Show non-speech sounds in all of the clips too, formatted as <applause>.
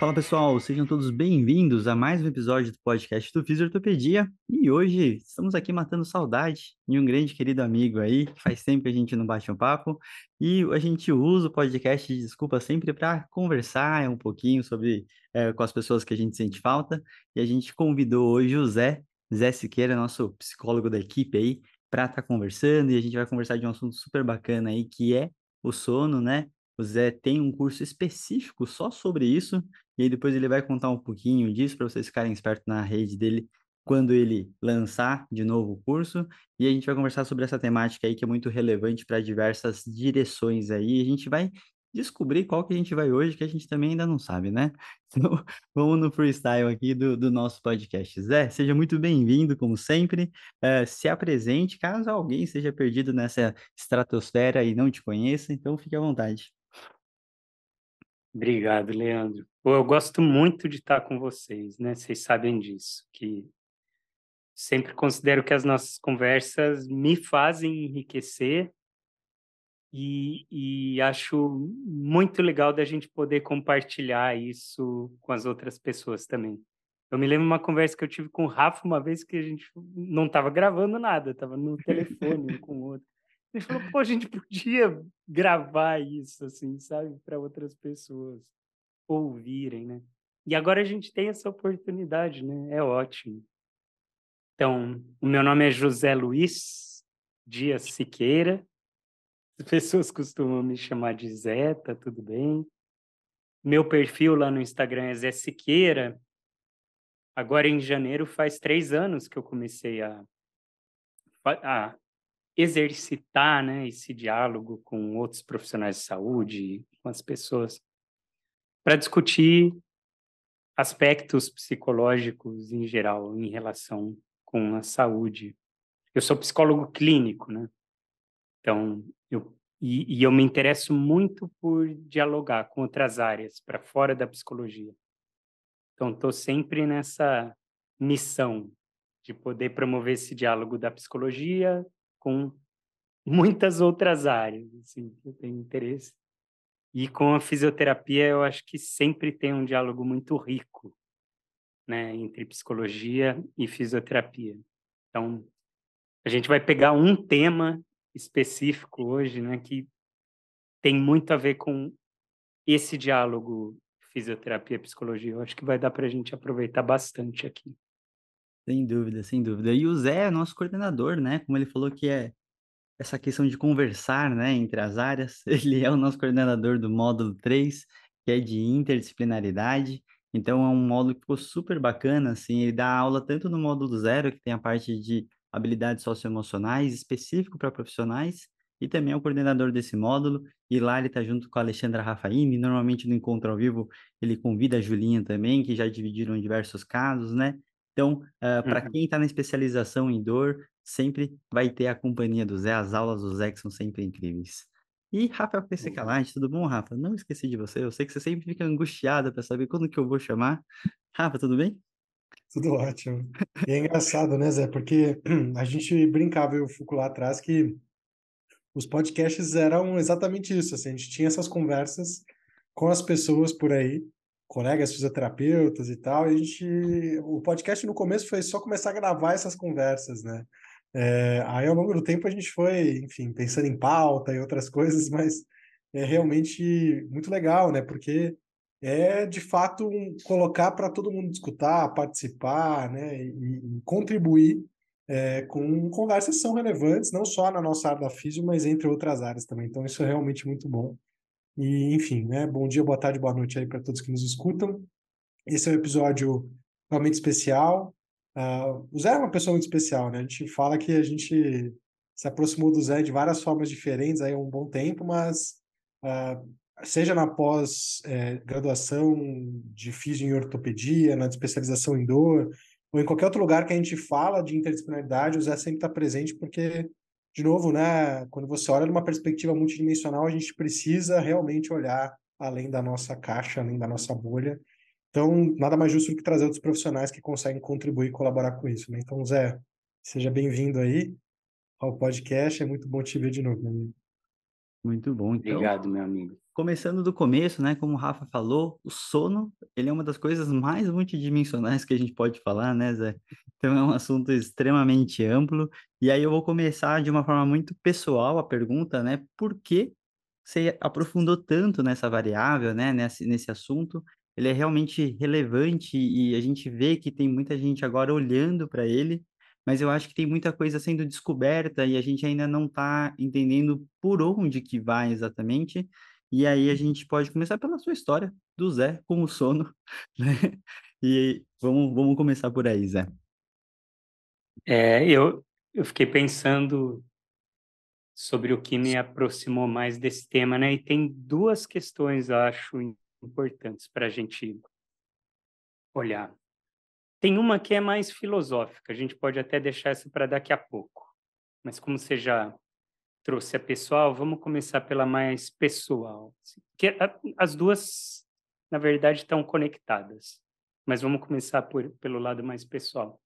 Fala pessoal, sejam todos bem-vindos a mais um episódio do podcast do Fisiortopedia. E hoje estamos aqui matando saudade de um grande querido amigo aí, que faz tempo que a gente não bate um papo. E a gente usa o podcast de desculpa sempre para conversar um pouquinho sobre é, com as pessoas que a gente sente falta. E a gente convidou hoje o Zé, Zé Siqueira, nosso psicólogo da equipe aí, para estar tá conversando. E a gente vai conversar de um assunto super bacana aí, que é o sono, né? O Zé tem um curso específico só sobre isso, e aí depois ele vai contar um pouquinho disso para vocês ficarem espertos na rede dele quando ele lançar de novo o curso. E a gente vai conversar sobre essa temática aí que é muito relevante para diversas direções aí. A gente vai descobrir qual que a gente vai hoje, que a gente também ainda não sabe, né? <laughs> Então, vamos no freestyle aqui do, do nosso podcast. Zé, seja muito bem-vindo, como sempre. Uh, se apresente, caso alguém seja perdido nessa estratosfera e não te conheça, então fique à vontade. Obrigado, Leandro. Eu gosto muito de estar com vocês, né? Vocês sabem disso, que sempre considero que as nossas conversas me fazem enriquecer e, e acho muito legal da gente poder compartilhar isso com as outras pessoas também. Eu me lembro uma conversa que eu tive com o Rafa uma vez que a gente não estava gravando nada, estava no <laughs> telefone um com o outro. Ele falou, pô, a gente podia gravar isso, assim, sabe, para outras pessoas ouvirem, né? E agora a gente tem essa oportunidade, né? É ótimo. Então, o meu nome é José Luiz Dias Siqueira. As pessoas costumam me chamar de Zé, tá tudo bem. Meu perfil lá no Instagram é Zé Siqueira. Agora, em janeiro, faz três anos que eu comecei a, a exercitar né, esse diálogo com outros profissionais de saúde, com as pessoas, para discutir aspectos psicológicos em geral em relação com a saúde. Eu sou psicólogo clínico, né? Então, eu e, e eu me interesso muito por dialogar com outras áreas para fora da psicologia. Então, estou sempre nessa missão de poder promover esse diálogo da psicologia com muitas outras áreas, assim, que eu tenho interesse. E com a fisioterapia, eu acho que sempre tem um diálogo muito rico, né, entre psicologia e fisioterapia. Então, a gente vai pegar um tema específico hoje, né, que tem muito a ver com esse diálogo fisioterapia psicologia. Eu acho que vai dar para a gente aproveitar bastante aqui. Sem dúvida, sem dúvida. E o Zé é nosso coordenador, né? Como ele falou que é essa questão de conversar, né, entre as áreas. <laughs> Ele é o nosso coordenador do módulo 3, que é de interdisciplinaridade. Então é um módulo que ficou super bacana, assim, ele dá aula tanto no módulo 0, que tem a parte de habilidades socioemocionais específico para profissionais, e também é o coordenador desse módulo, e lá ele está junto com a Alexandra Rafaini, normalmente no encontro ao vivo ele convida a Julinha também, que já dividiram diversos casos, né? Então, uh, ah, para uhum. quem está na especialização em dor, sempre vai ter a companhia do Zé, as aulas do Zé que são sempre incríveis. E Rafael PC Calante, tudo bom, Rafa? Não esqueci de você, eu sei que você sempre fica angustiada para saber quando que eu vou chamar. Rafa, tudo bem? Tudo ótimo. E é engraçado, né, Zé? Porque <clears throat> a gente brincava, eu fico lá atrás, que os podcasts eram exatamente isso. Assim, a gente tinha essas conversas com as pessoas por aí, colegas fisioterapeutas e tal, e a gente, o podcast no começo foi só começar a gravar essas conversas, né? É, aí ao longo do tempo a gente foi, enfim, pensando em pauta e outras <laughs> coisas, mas é realmente muito legal, né? Porque é de fato um, colocar para todo mundo escutar, participar, né? E, e contribuir é, com conversas que são relevantes, não só na nossa área da física, mas entre outras áreas também. Então isso é realmente muito bom. E, enfim, né? Bom dia, boa tarde, boa noite aí para todos que nos escutam. Esse é um episódio realmente especial. Uh, o Zé é uma pessoa muito especial, né? A gente fala que a gente se aproximou do Zé de várias formas diferentes aí há um bom tempo, mas uh, seja na pós-graduação é, de fisio em ortopedia, na especialização em dor, ou em qualquer outro lugar que a gente fala de interdisciplinaridade, o Zé sempre está presente porque, de novo, né, quando você olha numa perspectiva multidimensional, a gente precisa realmente olhar além da nossa caixa, além da nossa bolha. Então, nada mais justo do que trazer outros profissionais que conseguem contribuir e colaborar com isso. Né? Então, Zé, seja bem-vindo aí ao podcast. É muito bom te ver de novo, meu amigo. Muito bom. Então, Obrigado, meu amigo. Começando do começo, né? Como o Rafa falou, o sono, ele é uma das coisas mais multidimensionais que a gente pode falar, né, Zé? Então é um assunto extremamente amplo. E aí eu vou começar de uma forma muito pessoal a pergunta, né? Por que você aprofundou tanto nessa variável, né? Nesse, nesse assunto? Ele é realmente relevante e a gente vê que tem muita gente agora olhando para ele mas eu acho que tem muita coisa sendo descoberta e a gente ainda não está entendendo por onde que vai exatamente. E aí a gente pode começar pela sua história do Zé com o sono, <laughs> né? E vamos, vamos começar por aí, Zé. É, eu, eu fiquei pensando sobre o que me aproximou mais desse tema, né? E tem duas questões, acho, importantes para a gente olhar. Tem uma que é mais filosófica, a gente pode até deixar essa para daqui a pouco. Mas como você já trouxe a pessoal, vamos começar pela mais pessoal. Que as duas, na verdade, estão conectadas. Mas vamos começar por, pelo lado mais pessoal.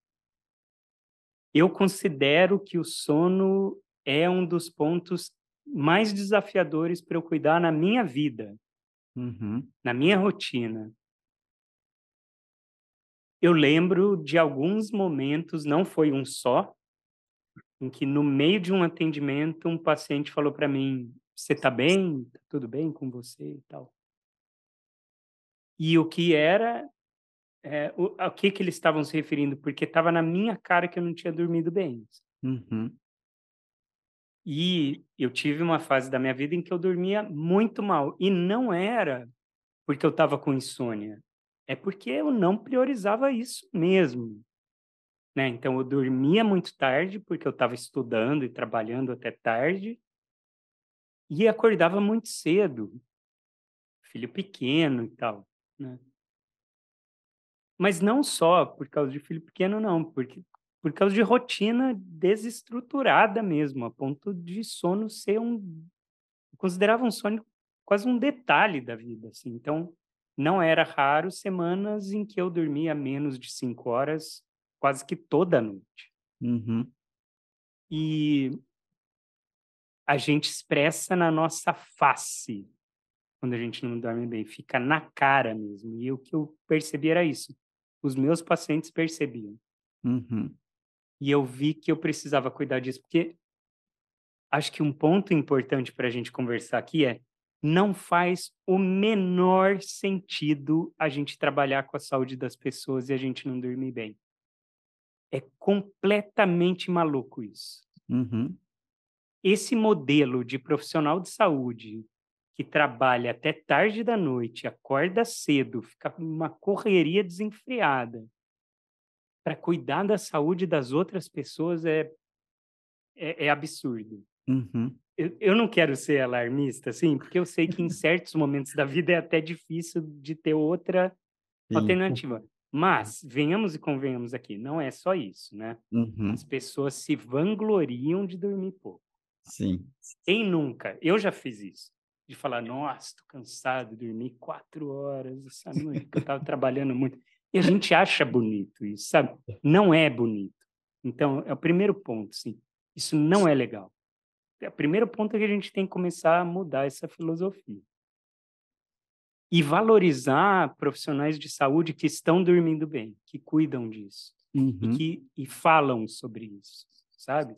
Eu considero que o sono é um dos pontos mais desafiadores para eu cuidar na minha vida, uhum. na minha rotina eu lembro de alguns momentos, não foi um só, em que no meio de um atendimento um paciente falou para mim: "Você está bem? Tá tudo bem com você?" e tal. E o que era é, o, a que que eles estavam se referindo? Porque estava na minha cara que eu não tinha dormido bem. Uhum. E eu tive uma fase da minha vida em que eu dormia muito mal. E não era porque eu estava com insônia é porque eu não priorizava isso mesmo. Né? Então, eu dormia muito tarde, porque eu estava estudando e trabalhando até tarde, e acordava muito cedo, filho pequeno e tal. Né? Mas não só por causa de filho pequeno, não, porque por causa de rotina desestruturada mesmo, a ponto de sono ser um. Eu considerava um sono quase um detalhe da vida. Assim. Então, não era raro semanas em que eu dormia menos de cinco horas quase que toda noite. Uhum. E a gente expressa na nossa face quando a gente não dorme bem, fica na cara mesmo. E o que eu percebi era isso. Os meus pacientes percebiam. Uhum. E eu vi que eu precisava cuidar disso, porque acho que um ponto importante para a gente conversar aqui é não faz o menor sentido a gente trabalhar com a saúde das pessoas e a gente não dormir bem. É completamente maluco isso. Uhum. Esse modelo de profissional de saúde que trabalha até tarde da noite, acorda cedo, fica uma correria desenfreada para cuidar da saúde das outras pessoas é, é, é absurdo. Uhum eu, eu não quero ser alarmista, assim, porque eu sei que em certos momentos da vida é até difícil de ter outra Sim. <laughs> alternativa. Mas, venhamos e convenhamos aqui, não é só isso, né? Uhum. As pessoas se vangloriam de dormir pouco. Sim. Quem nunca? Eu já fiz isso. De falar, nossa, tô cansado, dormi quatro horas essa noite, porque eu estava trabalhando muito. E a gente acha bonito isso, sabe? Não é bonito. Então, é o primeiro ponto, sim. Isso não é legal o primeiro ponto é que a gente tem que começar a mudar essa filosofia. E valorizar profissionais de saúde que estão dormindo bem, que cuidam disso uhum. e que e falam sobre isso, sabe?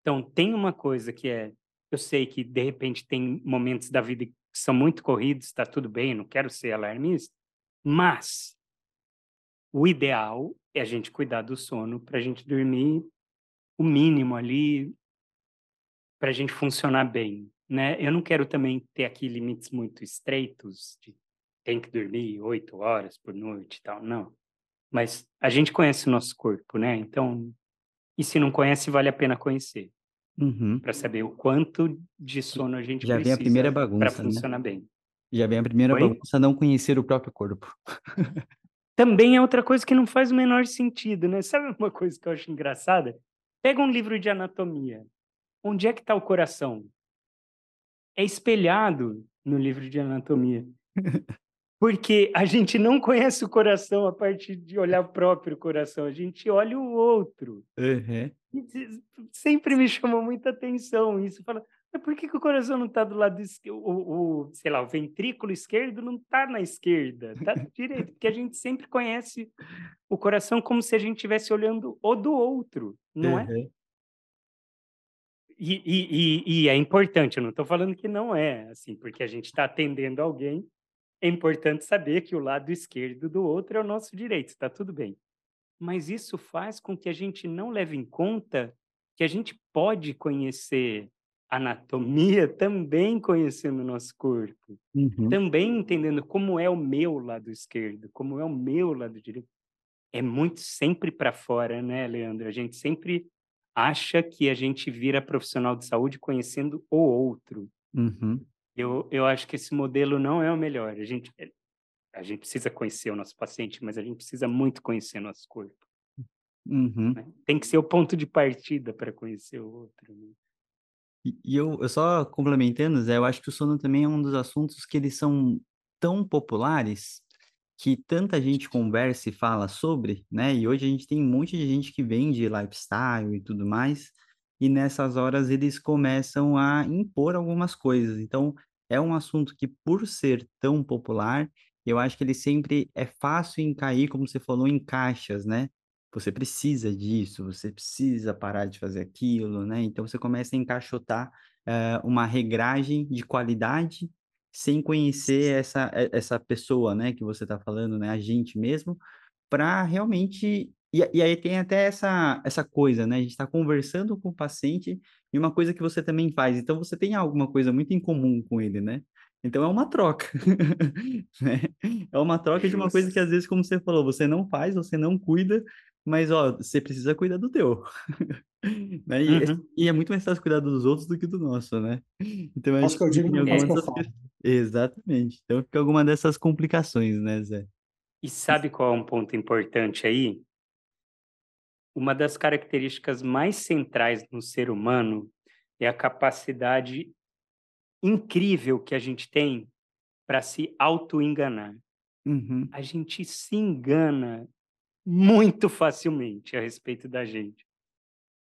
Então, tem uma coisa que é, eu sei que de repente tem momentos da vida que são muito corridos, está tudo bem, não quero ser alarmista, mas o ideal é a gente cuidar do sono para a gente dormir o mínimo ali, para a gente funcionar bem, né? Eu não quero também ter aqui limites muito estreitos de tem que dormir oito horas por noite e tal, não. Mas a gente conhece o nosso corpo, né? Então, e se não conhece, vale a pena conhecer. Uhum. Para saber o quanto de sono a gente Já vem a primeira precisa para bagunça, né? funcionar bem. Já vem a primeira Oi? bagunça, não conhecer o próprio corpo. <laughs> Também é outra coisa que não faz o menor sentido, né? Sabe uma coisa que eu acho engraçada? Pega um livro de anatomia. Onde é que está o coração? É espelhado no livro de anatomia. <laughs> Porque a gente não conhece o coração a partir de olhar o próprio coração, a gente olha o outro. Uhum. Se- Sempre me chamou muita atenção isso. Fala, mas por que, que o coração não está do lado esquerdo? O, o, sei lá, o ventrículo esquerdo não está na esquerda, está direito. Porque a gente sempre conhece o coração como se a gente estivesse olhando o do outro, não é? E, e, e é importante, eu não estou falando que não é, assim, porque a gente está atendendo alguém, é importante saber que o lado esquerdo do outro é o nosso direito, está tudo bem. Mas isso faz com que a gente não leve em conta que a gente pode conhecer anatomia <laughs> também conhecendo o nosso corpo, Uhum. também entendendo como é o meu lado esquerdo, como é o meu lado direito. É muito sempre para fora, né, Leandro? A gente sempre acha que a gente vira profissional de saúde conhecendo o outro. Uhum. Eu, eu acho que esse modelo não é o melhor. A gente, a gente precisa conhecer o nosso paciente, mas a gente precisa muito conhecer nosso corpo. Uhum. né? Tem que ser o ponto de partida para conhecer o outro. né? E e eu, eu só complementando, Zé, eu acho que o sono também é um dos assuntos que eles são tão populares que tanta gente conversa e fala sobre, né? E hoje a gente tem um monte de gente que vende lifestyle e tudo mais, e nessas horas eles começam a impor algumas coisas. Então, é um assunto que, por ser tão popular, eu acho que ele sempre é fácil em cair, como você falou, em caixas, né? Você precisa disso, você precisa parar de fazer aquilo, né? Então você começa a encaixotar eh, uma regragem de qualidade sem conhecer essa, essa pessoa, né, que você está falando, né, a gente mesmo, para realmente. E, e aí tem até essa, essa coisa, né? A gente está conversando com o paciente e uma coisa que você também faz. Então você tem alguma coisa muito em comum com ele, né? Então é uma troca, <laughs> né? É uma troca de uma coisa que às vezes, como você falou, você não faz, você não cuida, mas ó, você precisa cuidar do teu. <laughs> Né? E, é- Uhum. e é muito mais fácil cuidar dos outros do que do nosso, né? Então Faço o que eu digo, algumas que eu dessas Exatamente. Então fica alguma dessas complicações, né, Zé? E sabe qual é um ponto importante aí? Uma das características mais centrais no ser humano é a capacidade incrível que a gente tem para se auto-enganar. Uhum, A gente se engana muito facilmente a respeito da gente.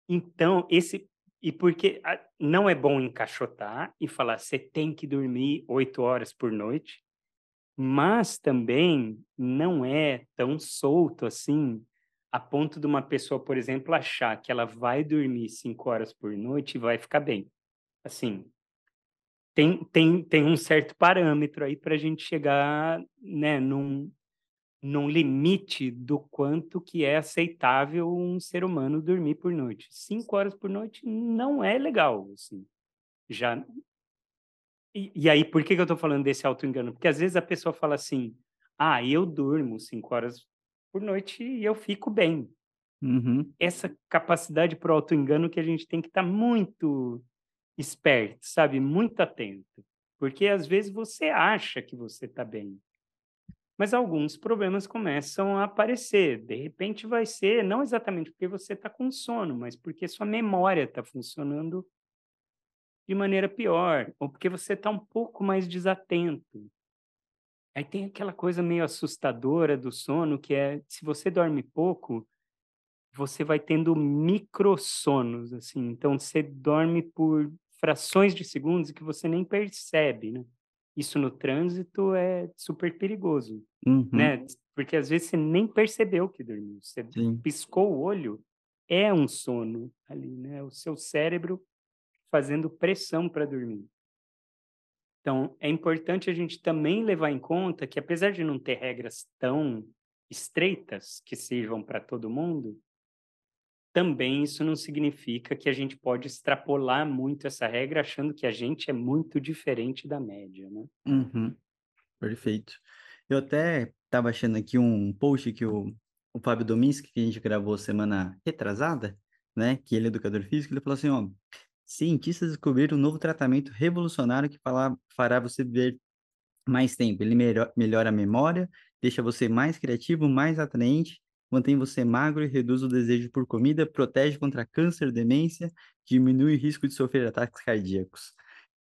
Então, esse. E porque ah, não é bom encaixotar e falar você tem que dormir oito horas por noite, mas também não é tão solto assim, a ponto de uma pessoa, por exemplo, achar que ela vai dormir cinco horas por noite e vai ficar bem. Assim, tem, tem, tem um certo parâmetro aí para a gente chegar né, num, num limite do quanto que é aceitável um ser humano dormir por noite. Cinco horas por noite não é legal, assim. Já... E, e aí, por que, que eu estou falando desse auto-engano? Porque às vezes a pessoa fala assim, ah, eu durmo cinco horas por noite e eu fico bem. uhum, Essa capacidade para o auto-engano que a gente tem que estar muito esperto, sabe? Muito atento. Porque às vezes você acha que você está bem, mas alguns problemas começam a aparecer. De repente vai ser não exatamente porque você está com sono, mas porque sua memória está funcionando de maneira pior, ou porque você está um pouco mais desatento. Aí tem aquela coisa meio assustadora do sono, que é se você dorme pouco, você vai tendo microsonos, assim. Então você dorme por frações de segundos que você nem percebe, né? Isso no trânsito é super perigoso uhum, né? Porque às vezes você nem percebeu que dormiu. Você sim. piscou o olho, é um sono ali, né? O seu cérebro fazendo pressão para dormir. Então, é importante a gente também levar em conta que, apesar de não ter regras tão estreitas que sirvam para todo mundo, também isso não significa que a gente pode extrapolar muito essa regra achando que a gente é muito diferente da média, né? Uhum, perfeito. Eu até estava achando aqui um post que o, o Fábio Dominski, que a gente gravou semana retrasada, né? Que ele é educador físico, ele falou assim, ó, cientistas descobriram um novo tratamento revolucionário que fará você viver mais tempo. Ele melhora a memória, deixa você mais criativo, mais atraente, mantém você magro e reduz o desejo por comida, protege contra câncer, demência, diminui o risco de sofrer ataques cardíacos.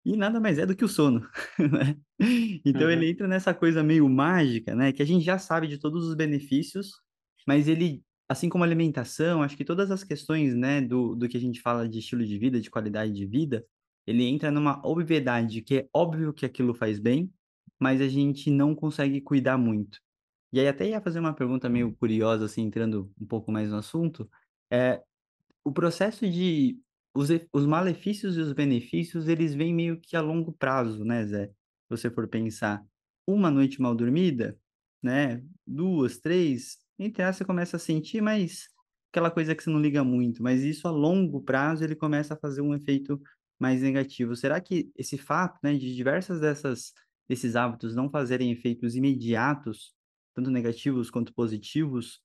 E nada mais é do que o sono, <laughs> né? Então uhum. ele entra nessa coisa meio mágica, né? Que a gente já sabe de todos os benefícios, mas ele, assim como a alimentação, acho que todas as questões, né, do, do que a gente fala de estilo de vida, de qualidade de vida, ele entra numa obviedade que é óbvio que aquilo faz bem, mas a gente não consegue cuidar muito. E aí até ia fazer uma pergunta meio curiosa, assim, entrando um pouco mais no assunto, é o processo de os, os malefícios e os benefícios, eles vêm meio que a longo prazo, né, Zé? Se você for pensar, uma noite mal dormida, né, duas, três, entre as você começa a sentir, mas aquela coisa que você não liga muito, mas isso a longo prazo ele começa a fazer um efeito mais negativo. Será que esse fato, né, de diversas dessas desses hábitos não fazerem efeitos imediatos tanto negativos quanto positivos,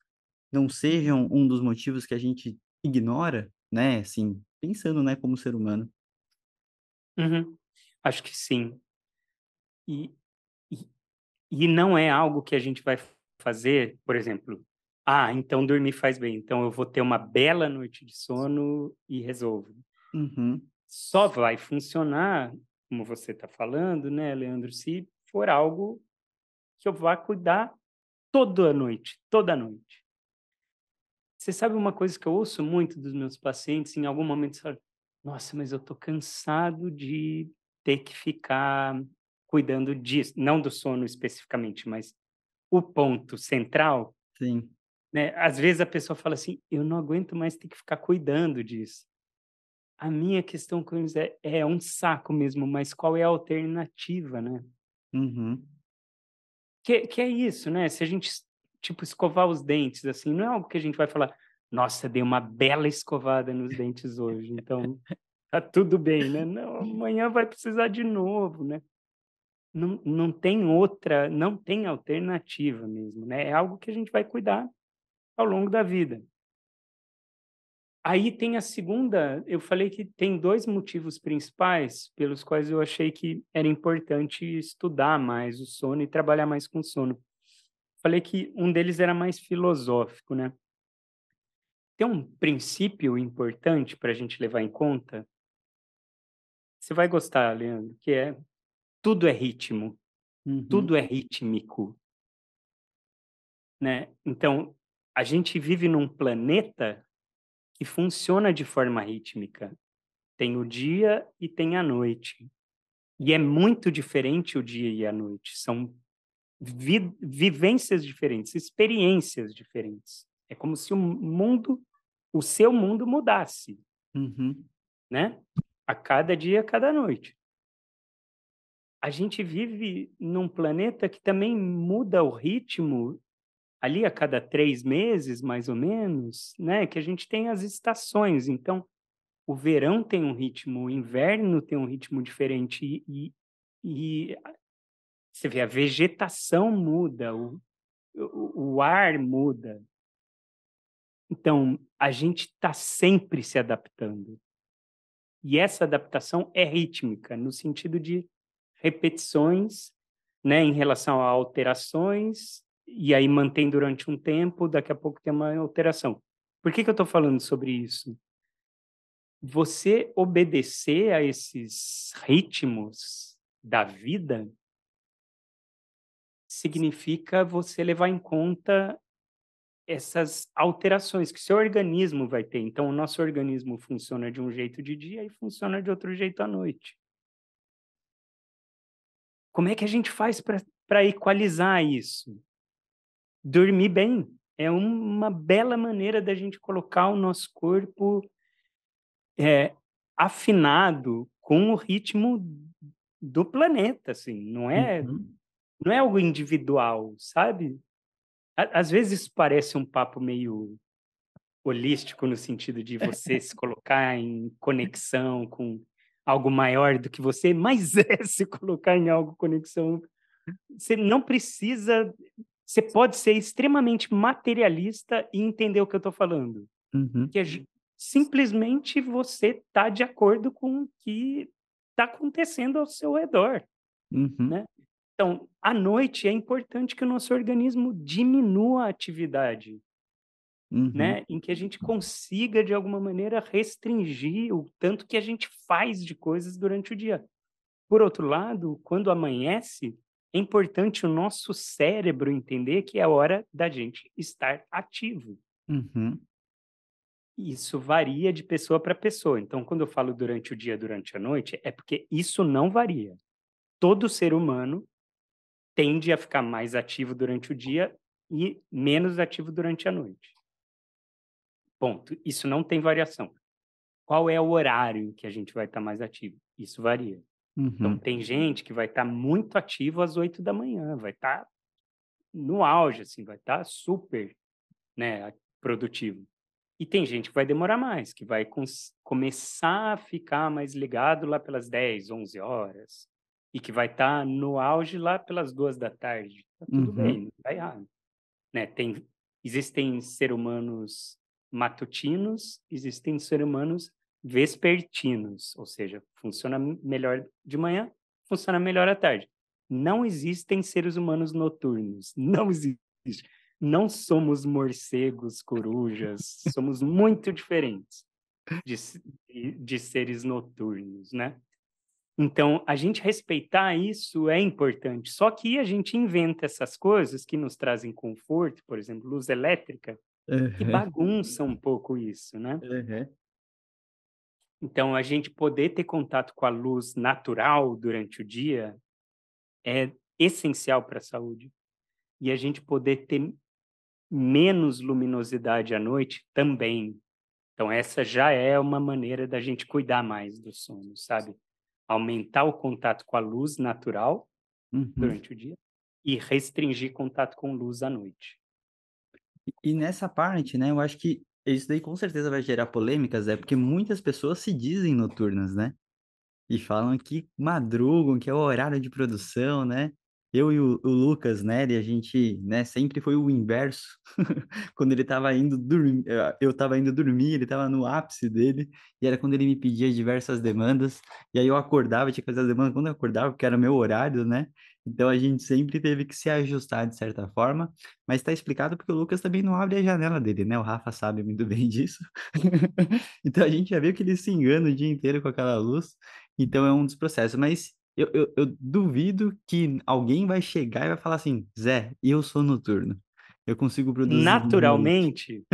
não sejam um dos motivos que a gente ignora, né? Assim, pensando, né, como ser humano. Uhum. Acho que sim. E, e, e não é algo que a gente vai fazer, por exemplo, ah, então dormir faz bem, então eu vou ter uma bela noite de sono e resolvo. Uhum. Só vai funcionar, como você está falando, né, Leandro, se for algo que eu vá cuidar toda noite, toda noite. Você sabe uma coisa que eu ouço muito dos meus pacientes, em algum momento, sabe, nossa, mas eu tô cansado de ter que ficar cuidando disso, não do sono especificamente, mas o ponto central. Sim. Né? Às vezes a pessoa fala assim, eu não aguento mais ter que ficar cuidando disso. A minha questão com eles é, é um saco mesmo, mas qual é a alternativa, né? Uhum. Que, que é isso, né? Se a gente, tipo, escovar os dentes, assim, não é algo que a gente vai falar, nossa, dei uma bela escovada nos dentes hoje, então tá tudo bem, né? Não, amanhã vai precisar de novo, né? Não, não tem outra, não tem alternativa mesmo, né? É algo que a gente vai cuidar ao longo da vida. Aí tem a segunda, eu falei que tem dois motivos principais pelos quais eu achei que era importante estudar mais o sono e trabalhar mais com sono. Falei que um deles era mais filosófico, né? Tem um princípio importante para a gente levar em conta. Você vai gostar, Leandro, que é tudo é ritmo, uhum. tudo é rítmico, né? Então a gente vive num planeta que funciona de forma rítmica. Tem o dia e tem a noite. E é muito diferente o dia e a noite. São vi vivências diferentes, experiências diferentes. É como se o mundo, o seu mundo mudasse, uhum. né? A cada dia, a cada noite. A gente vive num planeta que também muda o ritmo ali a cada três meses, mais ou menos, né? Que a gente tem as estações. Então, o verão tem um ritmo, o inverno tem um ritmo diferente e, e, você vê a vegetação muda, o, o, o ar muda. Então, a gente está sempre se adaptando. E essa adaptação é rítmica, no sentido de repetições, né, em relação a alterações e aí mantém durante um tempo, daqui a pouco tem uma alteração. Por que, que eu estou falando sobre isso? Você obedecer a esses ritmos da vida significa você levar em conta essas alterações que seu organismo vai ter. Então, o nosso organismo funciona de um jeito de dia e funciona de outro jeito à noite. Como é que a gente faz para equalizar isso? Dormir bem. É uma bela maneira da gente colocar o nosso corpo é, afinado com o ritmo do planeta, assim. Não é, uhum. não é algo individual, sabe? Às vezes parece um papo meio holístico no sentido de <laughs> você se colocar em conexão com algo maior do que você, mas <laughs> é se colocar em algo conexão. Você não precisa você pode ser extremamente materialista e entender o que eu estou falando. Uhum. Que a, simplesmente você está de acordo com o que está acontecendo ao seu redor, Uhum. né? Então, à noite é importante que o nosso organismo diminua a atividade, Uhum. né? Em que a gente consiga, de alguma maneira, restringir o tanto que a gente faz de coisas durante o dia. Por outro lado, quando amanhece, é importante o nosso cérebro entender que é hora da gente estar ativo. Uhum. Isso varia de pessoa para pessoa. Então, quando eu falo durante o dia, durante a noite, é porque isso não varia. Todo ser humano tende a ficar mais ativo durante o dia e menos ativo durante a noite. Ponto. Isso não tem variação. Qual é o horário em que a gente vai estar mais ativo? Isso varia. Então, Uhum. tem gente que vai estar muito ativo às oito da manhã, vai estar no auge, assim, vai estar super, né, produtivo. E tem gente que vai demorar mais, que vai começar a ficar mais ligado lá pelas 10, 11 horas, e que vai estar no auge lá pelas duas da tarde. Tá tudo Uhum. bem, não tá errado. Né? Tem, existem seres humanos matutinos, existem seres humanos vespertinos, ou seja, funciona melhor de manhã, funciona melhor à tarde. Não existem seres humanos noturnos, <laughs> não existe. Não somos morcegos, corujas, somos muito diferentes de, de- seres noturnos, né? Então, a gente respeitar isso é importante. Só que a gente inventa essas coisas que nos trazem conforto, por exemplo, luz elétrica, que Uhum. bagunça um pouco isso, né? Uhum. Então, a gente poder ter contato com a luz natural durante o dia é essencial para a saúde. E a gente poder ter menos luminosidade à noite também. Então, essa já é uma maneira da gente cuidar mais do sono, sabe? Aumentar o contato com a luz natural Uhum. durante o dia e restringir contato com luz à noite. E- E nessa parte, né, eu acho que isso daí com certeza vai gerar polêmicas, é porque muitas pessoas se dizem noturnas, né? E falam que madrugam, que é o horário de produção, né? Eu e o, o Lucas, né, e a gente, né, sempre foi o inverso. <laughs> Quando ele tava indo dormir, eu tava indo dormir, ele tava no ápice dele, e era quando ele me pedia diversas demandas, e aí eu acordava, tinha que fazer as demandas quando eu acordava, porque era meu horário, né? Então a gente sempre teve que se ajustar de certa forma, mas tá explicado porque o Lucas também não abre a janela dele, né? O Rafa sabe muito <laughs> bem disso. Então a gente já viu que ele se engana o dia inteiro com aquela luz. Então é um dos processos. Mas eu, eu, eu duvido que alguém vai chegar e vai falar assim, Zé, eu sou noturno. Eu consigo produzir de noite." Naturalmente,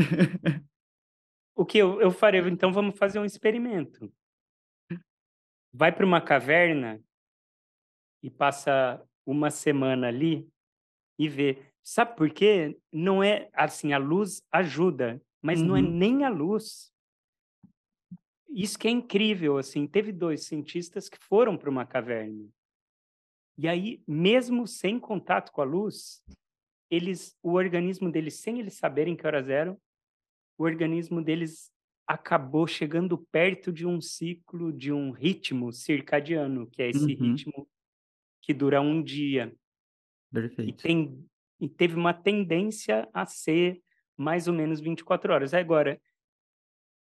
o que eu, eu farei? Então, vamos fazer um experimento. Vai para uma caverna e passa uma semana ali e vê. Sabe por quê? Não é assim, a luz ajuda, mas não é Uhum. nem a luz. Isso que é incrível, assim, teve dois cientistas que foram para uma caverna. E aí, mesmo sem contato com a luz, eles, o organismo deles, sem eles saberem que horas eram, o organismo deles acabou chegando perto de um ciclo, de um ritmo circadiano, que é esse Uhum. ritmo que dura um dia. E, Perfeito. tem, e teve uma tendência a ser mais ou menos 24 horas. Agora,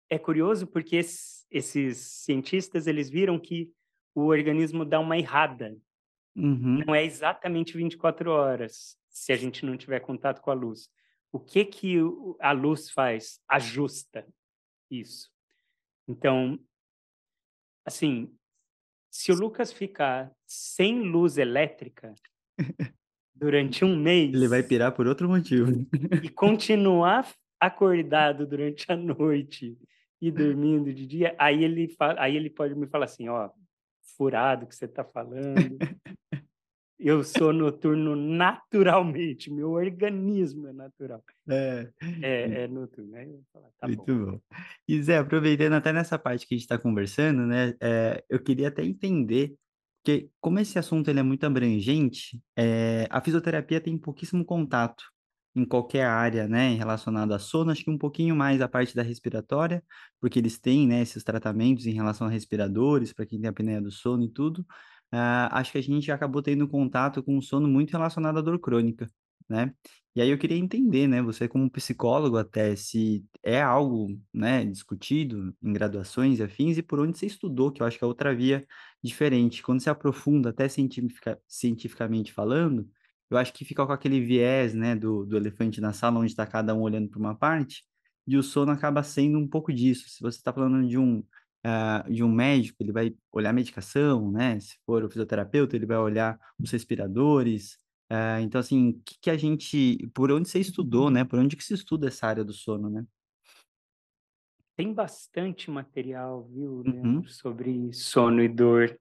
é curioso porque esses, esses cientistas, eles viram que o organismo dá uma errada. Uhum. Não é exatamente 24 horas, se a gente não tiver contato com a luz. O que que a luz faz? Ajusta isso. Então, assim, se o Lucas ficar sem luz elétrica <laughs> durante um mês Ele vai pirar por outro motivo. e continuar acordado durante a noite e dormindo de dia, aí ele, aí ele pode me falar assim, ó, furado que você está falando. <laughs> Eu sou noturno naturalmente, meu organismo é natural. É. É, é noturno. Aí eu falar, tá bom. Muito bom. E Zé, aproveitando até nessa parte que a gente está conversando, né, é, eu queria até entender, que como esse assunto ele é muito abrangente, é, a fisioterapia tem pouquíssimo contato em qualquer área, né, relacionada a sono, acho que um pouquinho mais a parte da respiratória, porque eles têm, né, esses tratamentos em relação a respiradores, para quem tem apneia do sono e tudo. Ah, acho que a gente acabou tendo contato com o sono muito relacionado à dor crônica. né? E aí eu queria entender, né, você como psicólogo até, se é algo, né, discutido em graduações e afins e por onde você estudou, que eu acho que é outra via diferente. Quando você aprofunda até cientifica, cientificamente falando, eu acho que fica com aquele viés, né, do, do elefante na sala, onde está cada um olhando para uma parte, e o sono acaba sendo um pouco disso. Se você está falando de um, uh, de um médico, ele vai olhar a medicação, né? Se for o fisioterapeuta, ele vai olhar os respiradores, Uh, então, assim, o que, que, a gente. Por onde você estudou, né? Por onde que se estuda essa área do sono, né? Tem bastante material, viu, uhum. sobre sono e dor.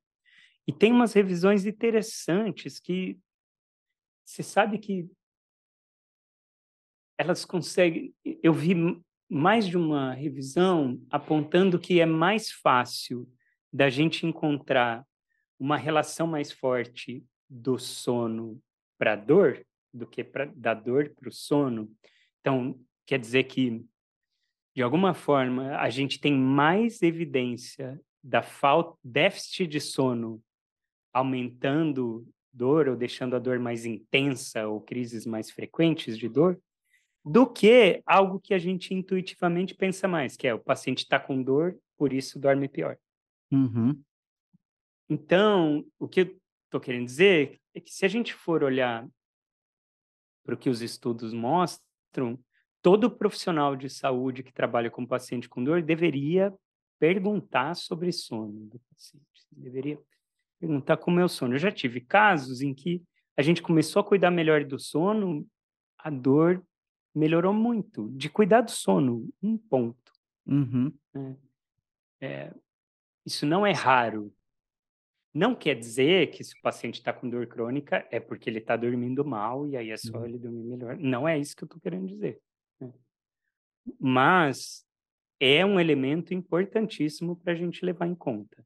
E tem umas revisões interessantes que você sabe que elas conseguem. Eu vi mais de uma revisão apontando que é mais fácil da gente encontrar uma relação mais forte do sono para a dor do que pra, da dor para o sono. Então, quer dizer que, de alguma forma, a gente tem mais evidência da falta, déficit de sono aumentando dor ou deixando a dor mais intensa ou crises mais frequentes de dor, do que algo que a gente intuitivamente pensa mais, que é o paciente está com dor, por isso dorme pior. Uhum. Então, o que eu estou querendo dizer é que se a gente for olhar para o que os estudos mostram, todo profissional de saúde que trabalha com paciente com dor deveria perguntar sobre sono do paciente. Deveria perguntar como é o sono. Eu já tive casos em que a gente começou a cuidar melhor do sono, a dor melhorou muito. De cuidar do sono, um ponto. Uhum. É, é, isso não é raro. Não quer dizer que se o paciente está com dor crônica é porque ele está dormindo mal e aí é só uhum. ele dormir melhor. Não é isso que eu estou querendo dizer. Né? Mas é um elemento importantíssimo para a gente levar em conta.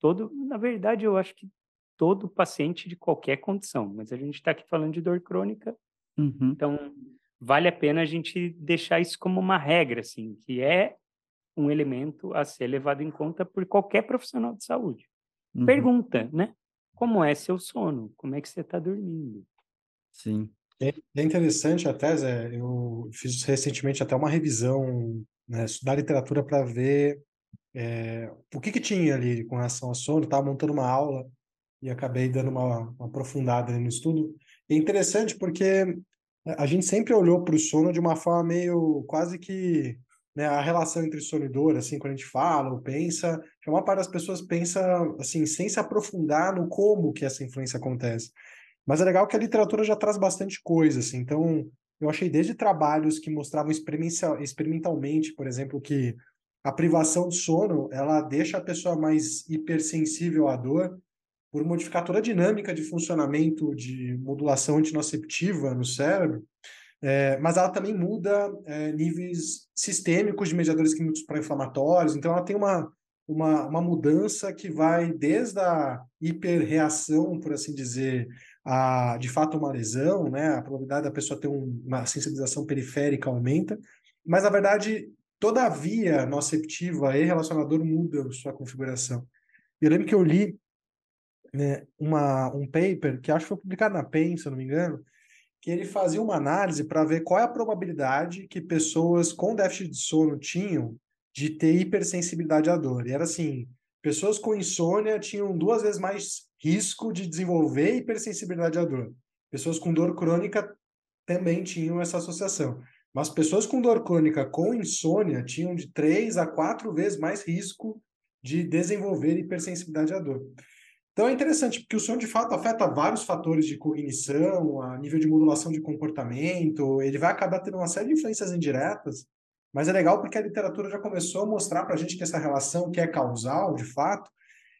Todo, na verdade, eu acho que todo paciente de qualquer condição, mas a gente está aqui falando de dor crônica, uhum. então vale a pena a gente deixar isso como uma regra, assim, que é um elemento a ser levado em conta por qualquer profissional de saúde. Uhum. Pergunta, né? Como é seu sono? Como é que você está dormindo? Sim. É, é interessante até, Zé, eu fiz recentemente até uma revisão né, da literatura para ver é, o que, que tinha ali com relação ao sono. Estava montando uma aula e acabei dando uma, uma aprofundada no estudo. É interessante porque a gente sempre olhou para o sono de uma forma meio quase que né, a relação entre sono e dor, assim, quando a gente fala ou pensa, a maior parte das pessoas pensa, assim, sem se aprofundar no como que essa influência acontece. Mas é legal que a literatura já traz bastante coisa, assim, então eu achei desde trabalhos que mostravam experimentalmente, por exemplo, que a privação de sono, ela deixa a pessoa mais hipersensível à dor por modificar toda a dinâmica de funcionamento de modulação antinociceptiva no cérebro, é, mas ela também muda é, níveis sistêmicos de mediadores químicos pró-inflamatórios, então ela tem uma, uma, uma mudança que vai desde a hiperreação, por assim dizer, a de fato uma lesão, né? a probabilidade da pessoa ter um, uma sensibilização periférica aumenta, mas na verdade toda a via noceptiva e relacionador muda sua configuração. Eu lembro que eu li né, uma, um paper que acho que foi publicado na PEN, se não me engano, que ele fazia uma análise para ver qual é a probabilidade que pessoas com déficit de sono tinham de ter hipersensibilidade à dor. E era assim, pessoas com insônia tinham duas vezes mais risco de desenvolver hipersensibilidade à dor. Pessoas com dor crônica também tinham essa associação. Mas pessoas com dor crônica com insônia tinham de três a quatro vezes mais risco de desenvolver hipersensibilidade à dor. Então é interessante, porque o sono de fato afeta vários fatores de cognição, a nível de modulação de comportamento, ele vai acabar tendo uma série de influências indiretas, mas é legal porque a literatura já começou a mostrar para a gente que essa relação, que é causal, de fato,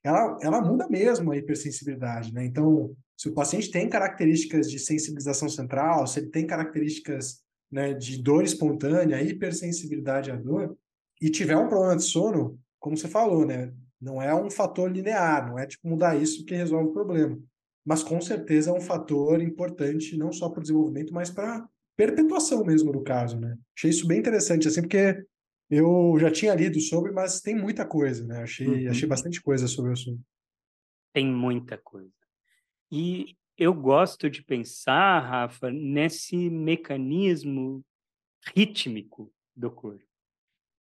ela, ela muda mesmo a hipersensibilidade, né? Então, se o paciente tem características de sensibilização central, se ele tem características né, de dor espontânea, hipersensibilidade à dor, e tiver um problema de sono, como você falou, né? Não é um fator linear, não é tipo mudar isso que resolve o problema. Mas com certeza é um fator importante, não só para o desenvolvimento, mas para perpetuação mesmo do caso, né? Achei isso bem interessante, assim, porque eu já tinha lido sobre, mas tem muita coisa, né? Achei, uhum. achei bastante coisa sobre o assunto. Tem muita coisa. E eu gosto de pensar, Rafa, nesse mecanismo rítmico do corpo.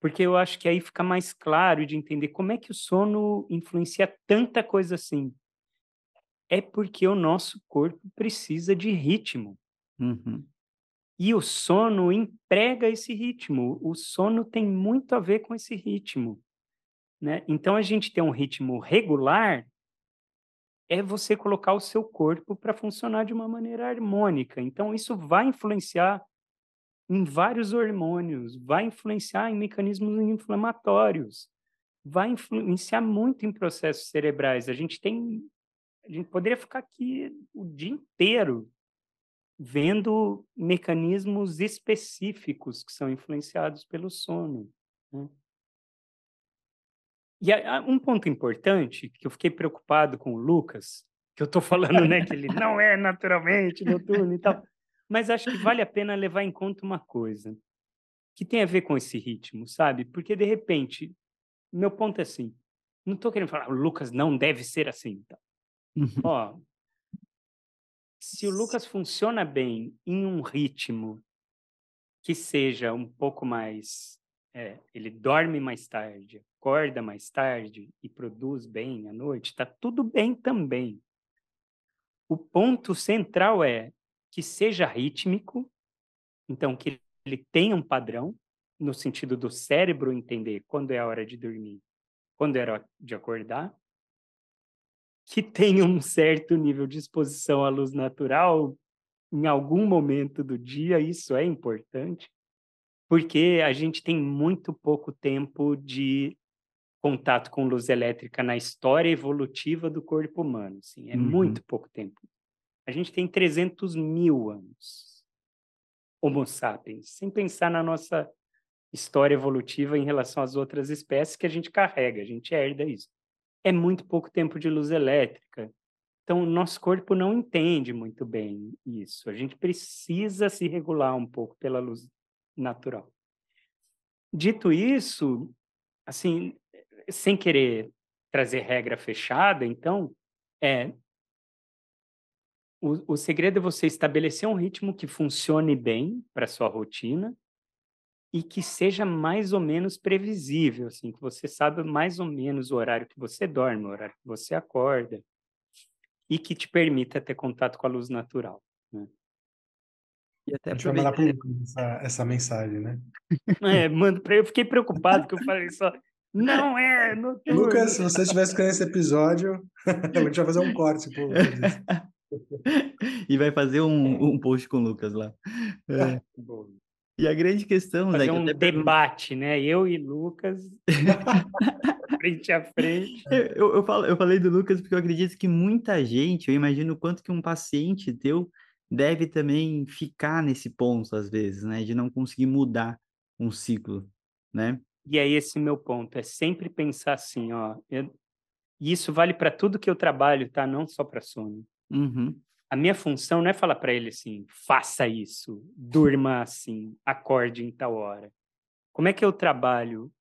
Porque eu acho que aí fica mais claro de entender como é que o sono influencia tanta coisa assim. É porque o nosso corpo precisa de ritmo. Uhum. E o sono emprega esse ritmo. O sono tem muito a ver com esse ritmo. Né? Então, a gente tem um ritmo regular é você colocar o seu corpo para funcionar de uma maneira harmônica. Então, isso vai influenciar em vários hormônios, vai influenciar em mecanismos inflamatórios, vai influenciar muito em processos cerebrais. A gente tem, a gente poderia ficar aqui o dia inteiro vendo mecanismos específicos que são influenciados pelo sono. Né? E um ponto importante, que eu fiquei preocupado com o Lucas, que eu estou falando, né, que ele não é naturalmente noturno e tal, <laughs> mas acho que vale a pena levar em conta uma coisa, que tem a ver com esse ritmo, sabe? Porque, de repente, meu ponto é assim, não estou querendo falar, o Lucas não deve ser assim. Tá? Ó, se o Lucas funciona bem em um ritmo que seja um pouco mais é, ele dorme mais tarde, acorda mais tarde e produz bem à noite, está tudo bem também. O ponto central é que seja rítmico, então que ele tenha um padrão, no sentido do cérebro entender quando é a hora de dormir, quando é a hora de acordar, que tenha um certo nível de exposição à luz natural em algum momento do dia, isso é importante porque a gente tem muito pouco tempo de contato com luz elétrica na história evolutiva do corpo humano. Assim, é uhum. muito pouco tempo. A gente tem 300 mil anos, Homo sapiens, sem pensar na nossa história evolutiva em relação às outras espécies que a gente carrega, a gente herda isso. É muito pouco tempo de luz elétrica. Então, o nosso corpo não entende muito bem isso. A gente precisa se regular um pouco pela luz natural. Dito isso, assim, sem querer trazer regra fechada, então, é o, o segredo é você estabelecer um ritmo que funcione bem para sua rotina e que seja mais ou menos previsível, assim, que você sabe mais ou menos o horário que você dorme, o horário que você acorda, e que te permita ter contato com a luz natural. Né? E até Deixa eu mandar para essa, essa mensagem, né? É, mando para eu fiquei preocupado que eu falei só. Não é noturno. Lucas, se você estiver escutando esse episódio, <laughs> a gente vai fazer um corte. Pô, <laughs> <laughs> e vai fazer um, um post com o Lucas lá. É. E a grande questão, Fazer Zé, um debate, né? Eu e Lucas, <laughs> frente a frente. Eu, eu, falo, eu falei do Lucas porque eu acredito que muita gente, eu imagino o quanto que um paciente teu deve também ficar nesse ponto, às vezes, né? De não conseguir mudar um ciclo, né? E é esse meu ponto, é sempre pensar assim, ó. Eu... E isso vale para tudo que eu trabalho, tá? Não só para sono. Uhum. A minha função não é falar para ele assim, faça isso, durma assim, acorde em tal hora. Como é que eu trabalho?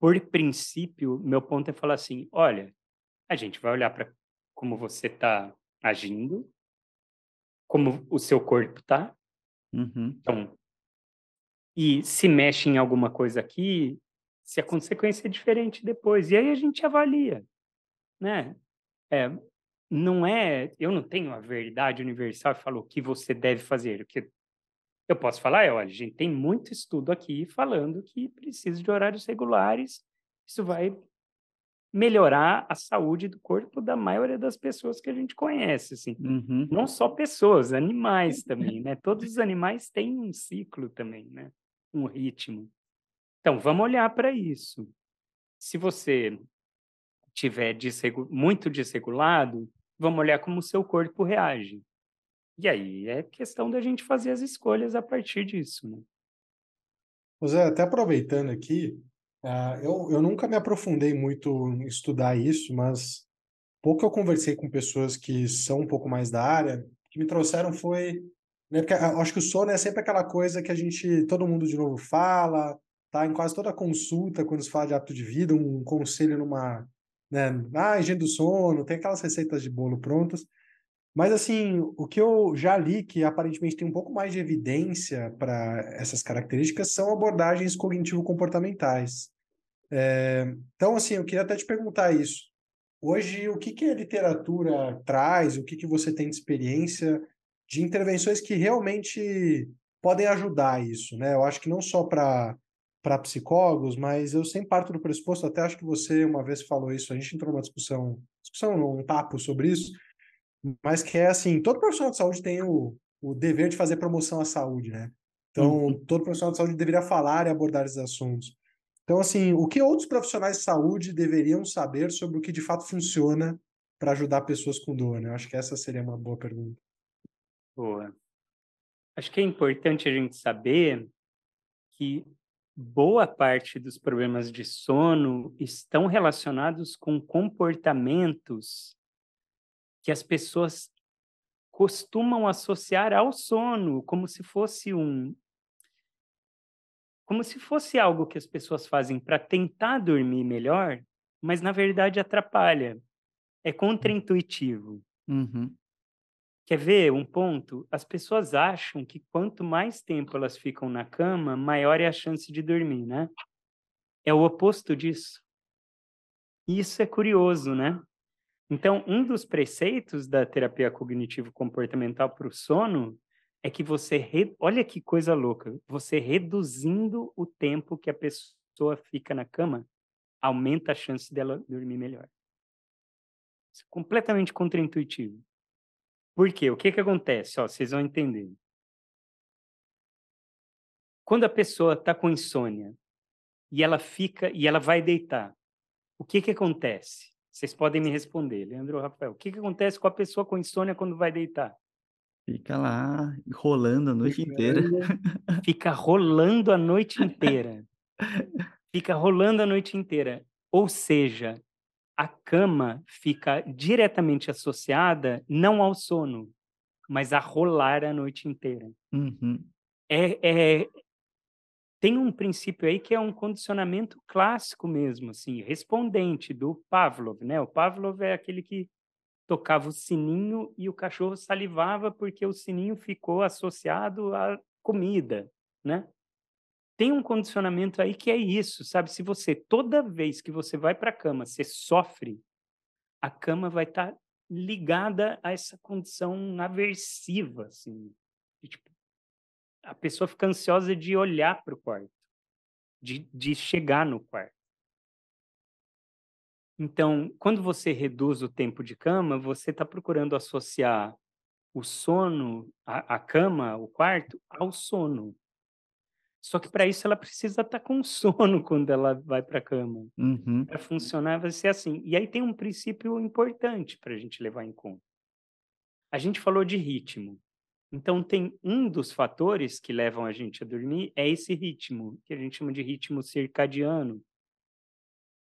Por princípio, meu ponto é falar assim, olha, a gente vai olhar para como você está agindo, como o seu corpo tá. Uhum. Então, e se mexe em alguma coisa aqui, se a consequência é diferente depois. E aí a gente avalia, né? É, não é, eu não tenho a verdade universal e falo o que você deve fazer. O que eu posso falar é, olha, a gente tem muito estudo aqui falando que precisa de horários regulares. Isso vai melhorar a saúde do corpo da maioria das pessoas que a gente conhece, assim. Uhum. Não só pessoas, animais também, né? Todos os animais têm um ciclo também, né? Um ritmo. Então, vamos olhar para isso. Se você tiver desregu muito desregulado, vamos olhar como o seu corpo reage. E aí é questão da gente fazer as escolhas a partir disso, né? José, até aproveitando aqui, Uh, eu, eu nunca me aprofundei muito em estudar isso, mas pouco eu conversei com pessoas que são um pouco mais da área, que me trouxeram foi, né, porque acho que o sono é sempre aquela coisa que a gente, todo mundo de novo fala, tá em quase toda consulta, quando se fala de hábito de vida, um conselho numa, né, ah, higiene do sono, tem aquelas receitas de bolo prontas, Mas, assim, o que eu já li, que aparentemente tem um pouco mais de evidência para essas características, são abordagens cognitivo-comportamentais. É, então, assim, eu queria até te perguntar isso. Hoje, o que, que a literatura traz, o que, que você tem de experiência de intervenções que realmente podem ajudar isso, né? Eu acho que não só para para psicólogos, mas eu sempre parto do pressuposto, até acho que você uma vez falou isso, a gente entrou numa discussão, discussão, um papo sobre isso, mas que é assim, todo profissional de saúde tem o, o dever de fazer promoção à saúde, né? Então, uhum. todo profissional de saúde deveria falar e abordar esses assuntos. Então, assim, o que outros profissionais de saúde deveriam saber sobre o que de fato funciona para ajudar pessoas com dor, né? Eu acho que essa seria uma boa pergunta. Boa. Acho que é importante a gente saber que boa parte dos problemas de sono estão relacionados com comportamentos que as pessoas costumam associar ao sono, como se fosse um como se fosse algo que as pessoas fazem para tentar dormir melhor, mas na verdade atrapalha. É contraintuitivo. Uhum. Quer ver um ponto? As pessoas acham que quanto mais tempo elas ficam na cama, maior é a chance de dormir, né? É o oposto disso. Isso é curioso, né? Então, um dos preceitos da terapia cognitivo-comportamental para o sono é que você, re... olha que coisa louca, você reduzindo o tempo que a pessoa fica na cama, aumenta a chance dela dormir melhor. Isso é completamente contraintuitivo. Por quê? O que que acontece? Ó, vocês vão entender. Quando a pessoa está com insônia e ela fica e ela vai deitar, o que que acontece? Vocês podem me responder, Leandro Rafael. O que que acontece com a pessoa com insônia quando vai deitar? Fica lá rolando a noite fica inteira. Fica rolando a noite inteira. <laughs> Fica rolando a noite inteira. Ou seja, a cama fica diretamente associada não ao sono, mas a rolar a noite inteira. Uhum. É, é, tem um princípio aí que é um condicionamento clássico mesmo, assim, respondente do Pavlov, né? O Pavlov é aquele que tocava o sininho e o cachorro salivava porque o sininho ficou associado à comida, né? Tem um condicionamento aí que é isso, sabe? Se você, toda vez que você vai para a cama, você sofre, a cama vai estar tá ligada a essa condição aversiva, assim. Tipo, a pessoa fica ansiosa de olhar para o quarto, de, de chegar no quarto. Então, quando você reduz o tempo de cama, você está procurando associar o sono, a, a cama, o quarto, ao sono. Só que para isso ela precisa estar tá com sono <laughs> quando ela vai para a cama. Uhum. Para funcionar vai ser assim. E aí tem um princípio importante para a gente levar em conta. A gente falou de ritmo. Então tem um dos fatores que levam a gente a dormir é esse ritmo, que a gente chama de ritmo circadiano.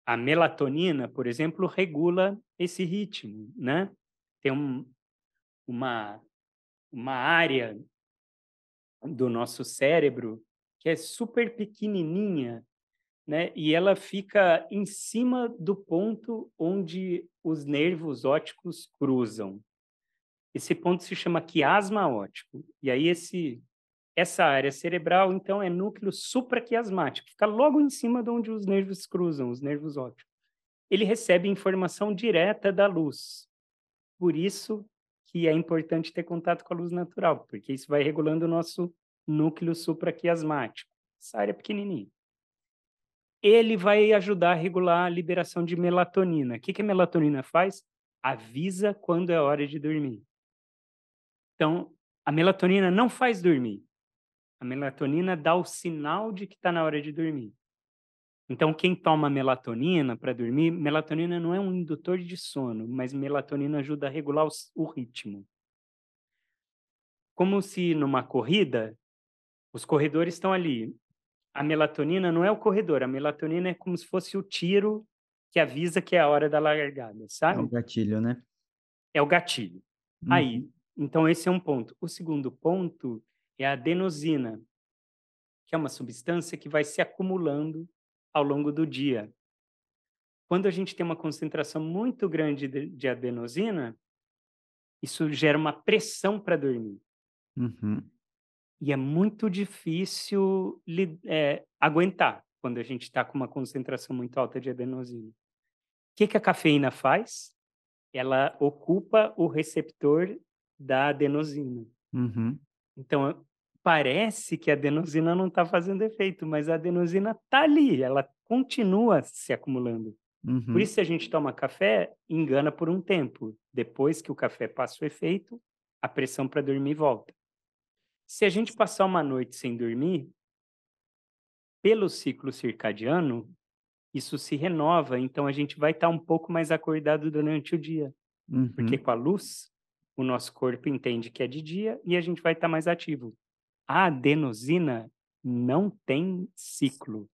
A melatonina, por exemplo, regula esse ritmo, né? Tem um, uma uma área do nosso cérebro que é super pequenininha, né? E ela fica em cima do ponto onde os nervos ópticos cruzam. Esse ponto se chama quiasma óptico. E aí esse essa área cerebral, então, é núcleo supraquiasmático, fica logo em cima de onde os nervos cruzam, os nervos ópticos. Ele recebe informação direta da luz. Por isso que é importante ter contato com a luz natural, porque isso vai regulando o nosso núcleo supraquiasmático, essa área pequenininha. Ele vai ajudar a regular a liberação de melatonina. O que, que a melatonina faz? Avisa quando é hora de dormir. Então, a melatonina não faz dormir. A melatonina dá o sinal de que está na hora de dormir. Então, quem toma melatonina para dormir, melatonina não é um indutor de sono, mas melatonina ajuda a regular o ritmo. Como se numa corrida os corredores estão ali. A melatonina não é o corredor, a melatonina é como se fosse o tiro que avisa que é a hora da largada, sabe? É o gatilho, né? É o gatilho. Uhum. Aí, então esse é um ponto. O segundo ponto é a adenosina, que é uma substância que vai se acumulando ao longo do dia. Quando a gente tem uma concentração muito grande de, de adenosina, isso gera uma pressão para dormir. Uhum. E é muito difícil é, aguentar quando a gente está com uma concentração muito alta de adenosina. O que, que a cafeína faz? Ela ocupa o receptor da adenosina. Uhum. Então, parece que a adenosina não está fazendo efeito, mas a adenosina está ali, ela continua se acumulando. Uhum. Por isso, se a gente toma café, engana por um tempo. Depois que o café passa o efeito, a pressão para dormir volta. Se a gente passar uma noite sem dormir, pelo ciclo circadiano, isso se renova, então a gente vai estar tá um pouco mais acordado durante o dia. Uhum. Porque com a luz, o nosso corpo entende que é de dia e a gente vai estar tá mais ativo. A adenosina não tem ciclo.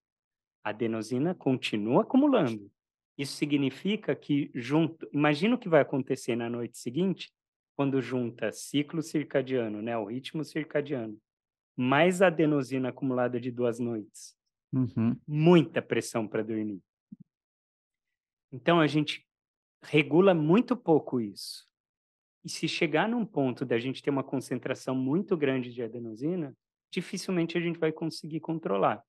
A adenosina continua acumulando. Isso significa que junto, imagina o que vai acontecer na noite seguinte, quando junta ciclo circadiano, né, o ritmo circadiano, mais adenosina acumulada de duas noites. Uhum. Muita pressão para dormir. Então a gente regula muito pouco isso. E se chegar num ponto da gente ter uma concentração muito grande de adenosina, dificilmente a gente vai conseguir controlar.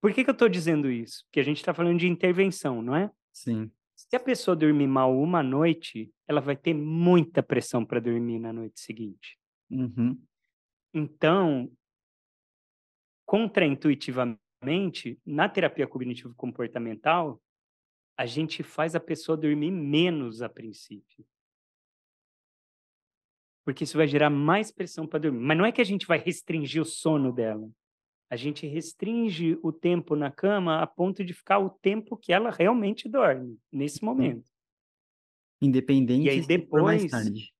Por que, que eu estou dizendo isso? Porque a gente está falando de intervenção, não é? Sim. Se a pessoa dormir mal uma noite, ela vai ter muita pressão para dormir na noite seguinte. Uhum. Então, contraintuitivamente, na terapia cognitivo-comportamental, a gente faz a pessoa dormir menos a princípio. Porque isso vai gerar mais pressão para dormir. Mas não é que a gente vai restringir o sono dela a gente restringe o tempo na cama a ponto de ficar o tempo que ela realmente dorme, nesse momento. Independente e aí depois, mais tarde.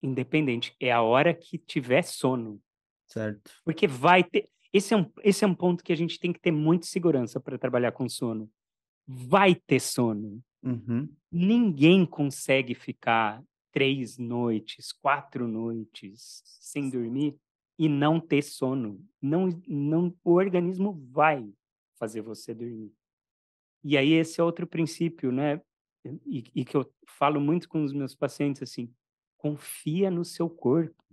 Independente, é a hora que tiver sono. Certo. Porque vai ter. Esse é um, esse é um ponto que a gente tem que ter muita segurança para trabalhar com sono. Vai ter sono. Uhum. Ninguém consegue ficar três noites, quatro noites sem dormir e não ter sono. Não, não, o organismo vai fazer você dormir. E aí esse é outro princípio, né? E, e, que eu falo muito com os meus pacientes assim: confia no seu corpo.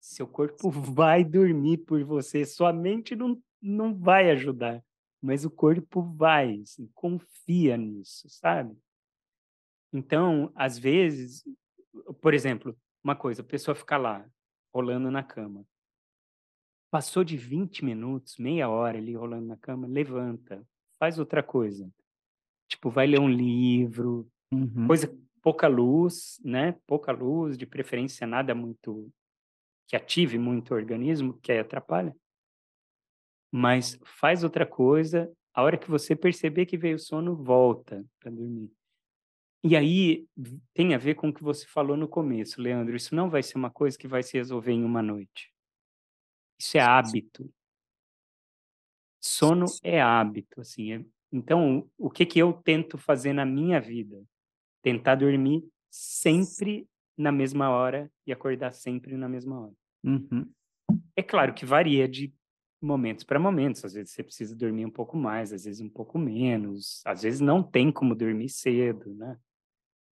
Seu corpo vai dormir por você. Sua mente não, não vai ajudar, mas o corpo vai. Assim, confia nisso, sabe? Então, às vezes, por exemplo, uma coisa, a pessoa fica lá, rolando na cama. Passou de 20 minutos, meia hora ali rolando na cama, levanta, faz outra coisa. Tipo, vai ler um livro, uhum. coisa pouca luz, né? Pouca luz, de preferência nada muito que ative muito o organismo, que aí atrapalha. Mas faz outra coisa, a hora que você perceber que veio o sono, volta para dormir. E aí tem a ver com o que você falou no começo, Leandro. Isso não vai ser uma coisa que vai se resolver em uma noite. Isso é hábito. Sono é hábito, assim. É... Então, o que que eu tento fazer na minha vida? Tentar dormir sempre na mesma hora e acordar sempre na mesma hora. Uhum. É claro que varia de momentos para momentos. Às vezes você precisa dormir um pouco mais, às vezes um pouco menos. Às vezes não tem como dormir cedo, né?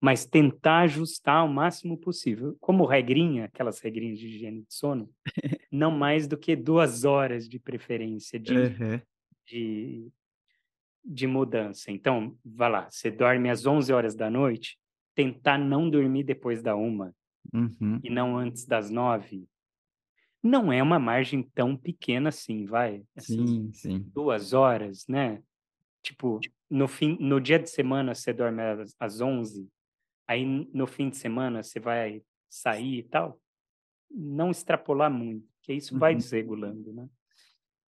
Mas tentar ajustar o máximo possível. Como regrinha, aquelas regrinhas de higiene de sono, <laughs> não mais do que duas horas de preferência de, uhum. de, de mudança. Então, vá lá, você dorme às 11 horas da noite, tentar não dormir depois da uma uhum. e não antes das nove. Não é uma margem tão pequena assim, vai. sim, sim. Duas horas, né? Tipo, no, fim, no dia de semana você dorme às, às 11, aí no fim de semana você vai sair e tal, não extrapolar muito, porque isso vai Uhum. desregulando, né?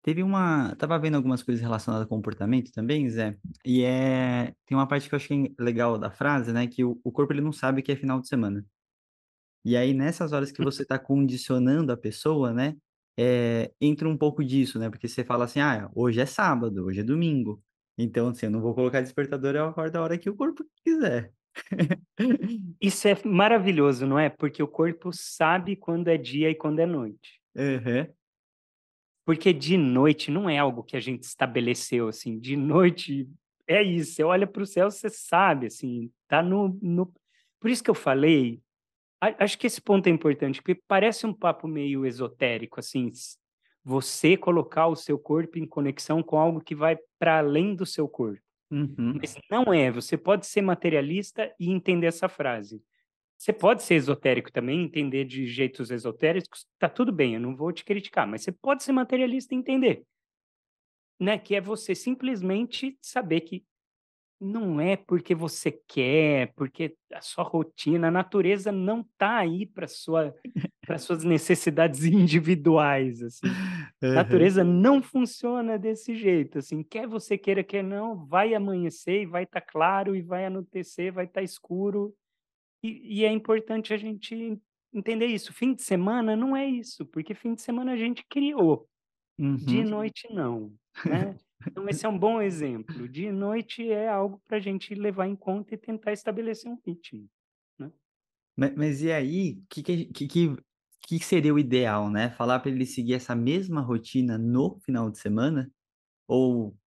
Teve uma. Tava vendo algumas coisas relacionadas ao comportamento também, Zé. E é. Tem uma parte que eu achei legal da frase, né? Que o, o corpo ele não sabe que é final de semana. E aí, nessas horas que você está <laughs> condicionando a pessoa, né? É, entra um pouco disso, né? Porque você fala assim, ah, hoje é sábado, hoje é domingo. Então, assim, eu não vou colocar despertador, eu acordo a hora que o corpo quiser. <laughs> Isso é maravilhoso, não é? Porque o corpo sabe quando é dia e quando é noite. Uhum. Porque de noite não é algo que a gente estabeleceu, assim. De noite é isso. Você olha para o céu, você sabe, assim. Tá no, no... Por isso que eu falei acho que esse ponto é importante, porque parece um papo meio esotérico, assim, você colocar o seu corpo em conexão com algo que vai para além do seu corpo. Uhum. Mas não é, você pode ser materialista e entender essa frase. Você pode ser esotérico também, entender de jeitos esotéricos, tá tudo bem, eu não vou te criticar, mas você pode ser materialista e entender. Né? Que é você simplesmente saber que não é porque você quer, porque a sua rotina, a natureza não está aí para sua para suas necessidades <laughs> individuais, assim. A natureza não funciona desse jeito, assim, quer você queira, quer não, vai amanhecer e vai estar tá claro, e vai anoitecer, vai estar tá escuro, e, e é importante a gente entender isso. Fim de semana não é isso, porque fim de semana a gente criou, de Uhum. noite não, né? <laughs> Então, esse é um bom exemplo. De noite é algo para a gente levar em conta e tentar estabelecer um ritmo. Né? Ma- Mas, e aí, que, que, que, que que seria o ideal, né? Falar para ele seguir essa mesma rotina no final de semana? Ou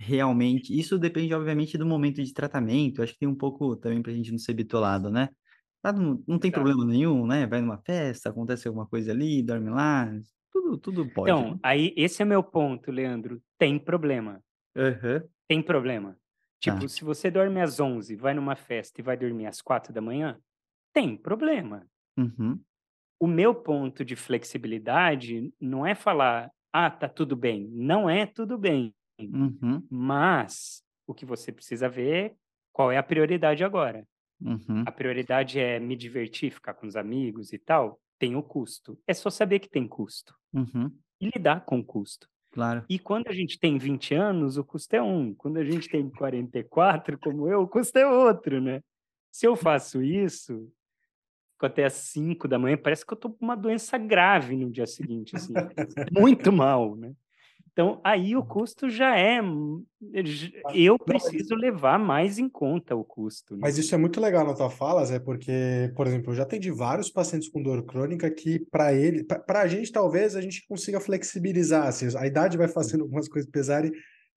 realmente. Isso depende, obviamente, do momento de tratamento. Acho que tem um pouco também para a gente não ser bitolado, né? Tá, não, não tem Exato. problema nenhum, né? Vai numa festa, acontece alguma coisa ali, dorme lá. Tudo, tudo pode. Então, né? aí esse é meu ponto, Leandro. Tem problema. Aham, Tem problema. Tipo, Tá. se você dorme às 11, vai numa festa e vai dormir às 4 da manhã, tem problema. uhum, O meu ponto de flexibilidade não é falar, ah, tá tudo bem. Não é tudo bem. uhum, Mas o que você precisa ver é qual é a prioridade agora. uhum, A prioridade é me divertir, ficar com os amigos e tal. Tem o custo. É só saber que tem custo uhum, e lidar com o custo. claro. E quando a gente tem 20 anos, o custo é um. Quando a gente tem 44, como eu, o custo é outro, né? Se eu faço isso, fico até às 5 da manhã, parece que eu tô com uma doença grave no dia seguinte, assim. <laughs> Muito mal, né? Então, aí o custo já é. Eu preciso levar mais em conta o custo. Né? Mas isso é muito legal na tua fala, Zé, porque, por exemplo, eu já atendi vários pacientes com dor crônica que, para ele, para a gente, talvez a gente consiga flexibilizar. Assim, a idade vai fazendo algumas coisas pesarem,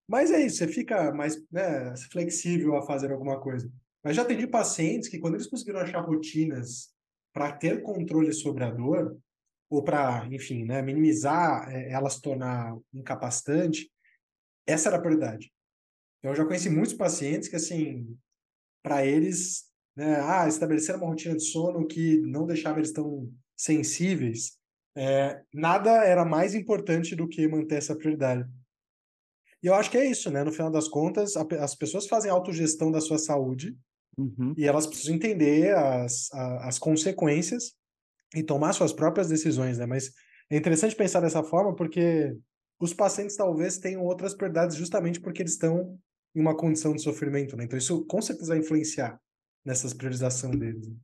mas é isso, você fica mais né, flexível a fazer alguma coisa. Mas já atendi pacientes que, quando eles conseguiram achar rotinas para ter controle sobre a dor, ou para, enfim, né, minimizar é, ela se tornar incapacitante, essa era a prioridade. Eu já conheci muitos pacientes que, assim, para eles, né, ah, estabeleceram uma rotina de sono que não deixava eles tão sensíveis, é, nada era mais importante do que manter essa prioridade. E eu acho que é isso, né? No final das contas, a, as pessoas fazem autogestão da sua saúde Uhum, e elas precisam entender as, as consequências e tomar suas próprias decisões, né? Mas é interessante pensar dessa forma porque os pacientes talvez tenham outras prioridades justamente porque eles estão em uma condição de sofrimento, né? Então isso com certeza vai influenciar nessas priorização deles. né?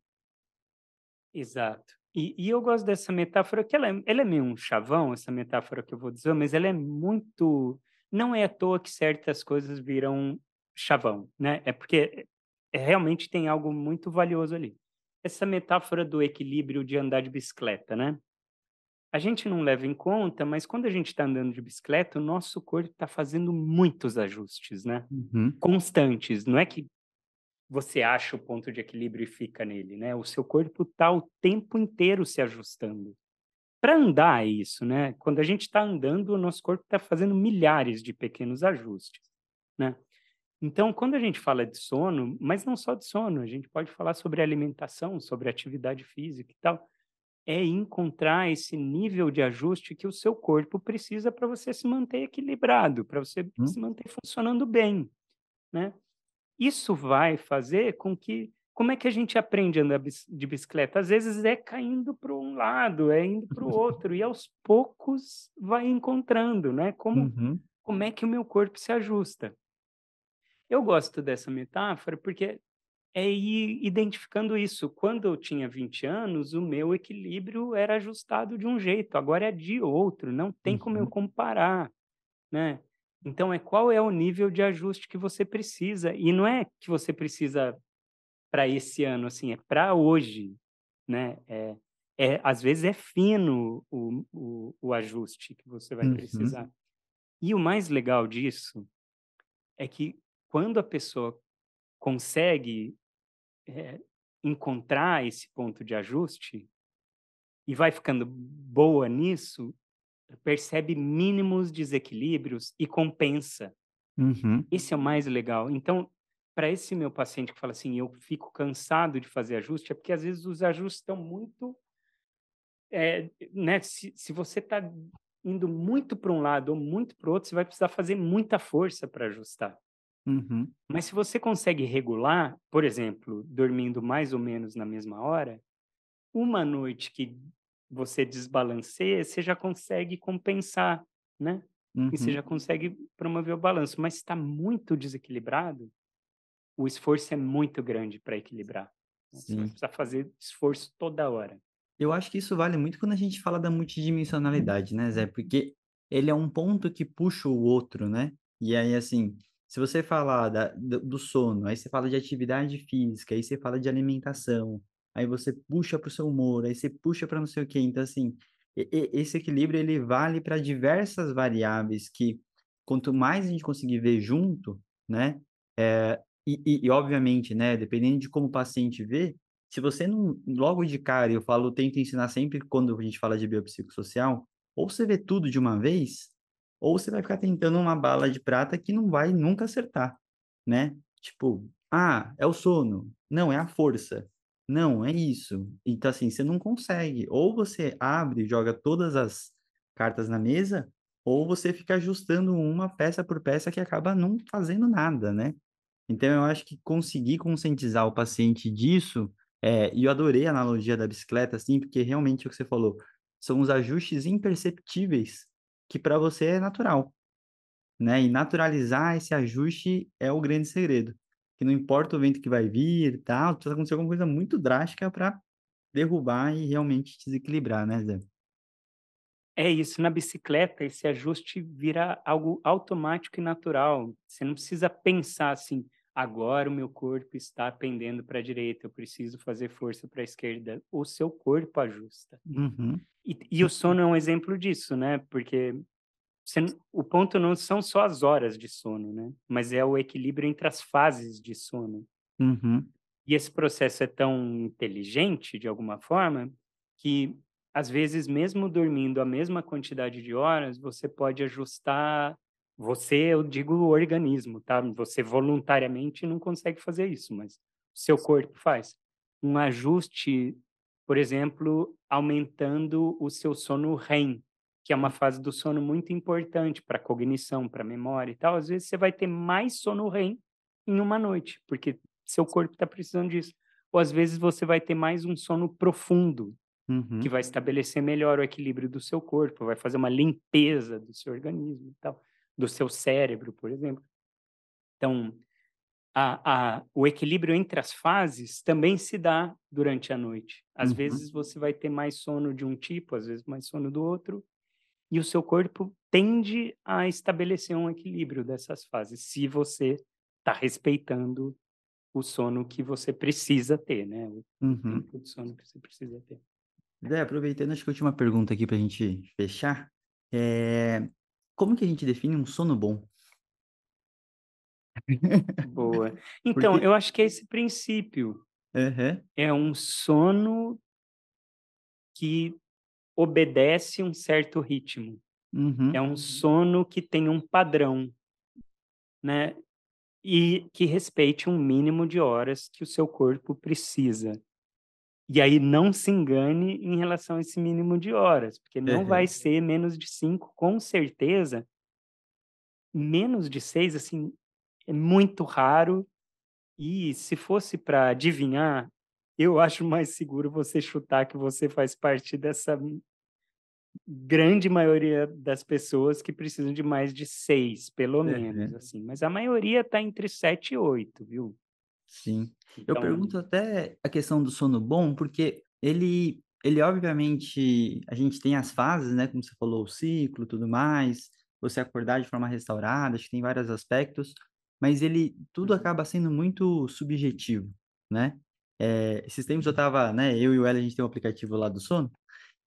Exato. E, e eu gosto dessa metáfora, que ela é, ela é meio um chavão, essa metáfora que eu vou dizer, mas ela é muito. Não é à toa que certas coisas viram chavão, né? É porque realmente tem algo muito valioso ali. Essa metáfora do equilíbrio de andar de bicicleta, né? A gente não leva em conta, mas quando a gente está andando de bicicleta, o nosso corpo está fazendo muitos ajustes, né? uhum, Constantes. Não é que você acha o ponto de equilíbrio e fica nele, né? O seu corpo está o tempo inteiro se ajustando. Para andar é isso, né? Quando a gente está andando, o nosso corpo está fazendo milhares de pequenos ajustes, né? Então, quando a gente fala de sono, mas não só de sono, a gente pode falar sobre alimentação, sobre atividade física e tal, é encontrar esse nível de ajuste que o seu corpo precisa para você se manter equilibrado, para você Hum. se manter funcionando bem, né? Isso vai fazer com que como é que a gente aprende a andar de bicicleta? Às vezes é caindo para um lado, é indo para o <laughs> outro, e aos poucos vai encontrando, né? Como, uhum, como é que o meu corpo se ajusta? Eu gosto dessa metáfora porque é ir identificando isso. Quando eu tinha 20 anos, o meu equilíbrio era ajustado de um jeito, agora é de outro, não tem como eu Uhum. comparar, né? Então, é qual é o nível de ajuste que você precisa. E não é que você precisa para esse ano, assim, é para hoje, né? É, é, às vezes é fino o, o, o ajuste que você vai Uhum. precisar. E o mais legal disso é que quando a pessoa consegue é, encontrar esse ponto de ajuste e vai ficando boa nisso, percebe mínimos desequilíbrios e compensa. Uhum. Esse é o mais legal. Então, para esse meu paciente que fala assim, eu fico cansado de fazer ajuste, é porque às vezes os ajustes estão muito. É, né, se, se você está indo muito para um lado ou muito para o outro, você vai precisar fazer muita força para ajustar. Uhum. Mas se você consegue regular, por exemplo, dormindo mais ou menos na mesma hora, uma noite que você desbalanceia, você já consegue compensar, né? E você Uhum. já consegue promover o balanço. Mas se está muito desequilibrado, o esforço é muito grande para equilibrar. Você Sim. precisar fazer esforço toda hora. Eu acho que isso vale muito quando a gente fala da multidimensionalidade, né, Zé? Porque ele é um ponto que puxa o outro, né? E aí, assim, se você falar da, do, sono, aí você fala de atividade física, aí você fala de alimentação, aí você puxa para o seu humor, aí você puxa para não sei o quê. Então, assim, esse equilíbrio, ele vale para diversas variáveis que, quanto mais a gente conseguir ver junto, né? É, e, e, e, obviamente, né, dependendo de como o paciente vê, se você não, logo de cara, eu falo, tento ensinar sempre quando a gente fala de biopsicossocial, ou você vê tudo de uma vez, ou você vai ficar tentando uma bala de prata que não vai nunca acertar, né? Tipo, ah, é o sono. Não, é a força. Não, é isso. Então, assim, você não consegue. Ou você abre e joga todas as cartas na mesa, ou você fica ajustando uma peça por peça que acaba não fazendo nada, né? Então, eu acho que conseguir conscientizar o paciente disso, é, e eu adorei a analogia da bicicleta, assim, porque realmente é o que você falou, são os ajustes imperceptíveis que para você é natural, né? E naturalizar esse ajuste é o grande segredo. Que não importa o vento que vai vir e tal, precisa acontecer alguma coisa muito drástica para derrubar e realmente desequilibrar, né, Zé? É isso, na bicicleta esse ajuste vira algo automático e natural. Você não precisa pensar assim, agora o meu corpo está pendendo para a direita, eu preciso fazer força para a esquerda. O seu corpo ajusta. Uhum, E, e o sono é um exemplo disso, né? Porque você o ponto não são só as horas de sono, né? Mas é o equilíbrio entre as fases de sono. uhum, E esse processo é tão inteligente, de alguma forma, que às vezes, mesmo dormindo a mesma quantidade de horas, você pode ajustar. Você, eu digo o organismo, tá? Você voluntariamente não consegue fazer isso, mas o seu corpo faz. Um ajuste, por exemplo, aumentando o seu sono REM, que é uma fase do sono muito importante para cognição, para memória e tal. Às vezes você vai ter mais sono REM em uma noite, porque seu corpo está precisando disso. Ou às vezes você vai ter mais um sono profundo, uhum, que vai estabelecer melhor o equilíbrio do seu corpo, vai fazer uma limpeza do seu organismo e tal, do seu cérebro, por exemplo. Então, a, a, o equilíbrio entre as fases também se dá durante a noite. Às Uhum. vezes você vai ter mais sono de um tipo, às vezes mais sono do outro, e o seu corpo tende a estabelecer um equilíbrio dessas fases, se você está respeitando o sono que você precisa ter, né? O uhum. tempo de sono que você precisa ter. Zé, aproveitando, acho que a última pergunta aqui para a gente fechar, é... como que a gente define um sono bom? Boa. <laughs> Então, Porque- eu acho que é esse princípio. Aham, É um sono que obedece um certo ritmo. uhum, É um sono que tem um padrão, né? E que respeite um mínimo de horas que o seu corpo precisa. E aí não se engane em relação a esse mínimo de horas, porque não Aham. vai ser menos de cinco, com certeza. Menos de seis, assim, é muito raro. E se fosse para adivinhar, eu acho mais seguro você chutar que você faz parte dessa grande maioria das pessoas que precisam de mais de seis, pelo menos, assim. Mas a maioria está entre sete e oito, viu? Sim. Eu Então, pergunto até a questão do sono bom, porque ele, ele obviamente, a gente tem as fases, né? Como você falou, o ciclo, tudo mais, você acordar de forma restaurada, acho que tem vários aspectos, mas ele, tudo Uhum. acaba sendo muito subjetivo, né? É, esses tempos eu tava, né? Eu e o Ela, a gente tem um aplicativo lá do sono,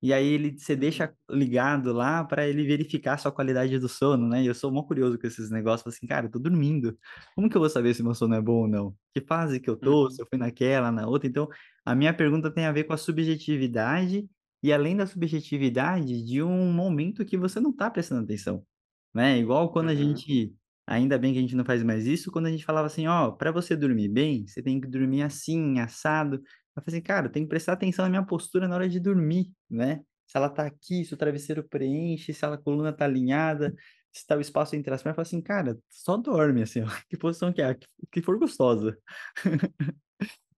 e aí ele você deixa ligado lá para ele verificar a sua qualidade do sono, né? E eu sou mó curioso com esses negócios, assim, cara, eu tô dormindo. Como que eu vou saber se meu sono é bom ou não? Que fase que eu tô, se eu fui naquela, na outra. Então, a minha pergunta tem a ver com a subjetividade e além da subjetividade de um momento que você não tá prestando atenção, né? Igual quando a Uhum. gente Ainda bem que a gente não faz mais isso, quando a gente falava assim, ó, para você dormir bem, você tem que dormir assim, assado. Eu falei assim, cara, tem que prestar atenção na minha postura na hora de dormir, né? Se ela tá aqui, se o travesseiro preenche, se a coluna tá alinhada, se tá o espaço entre as pernas, eu falei assim, cara, só dorme, assim, ó, <laughs> que posição que é, que, for gostosa. <laughs>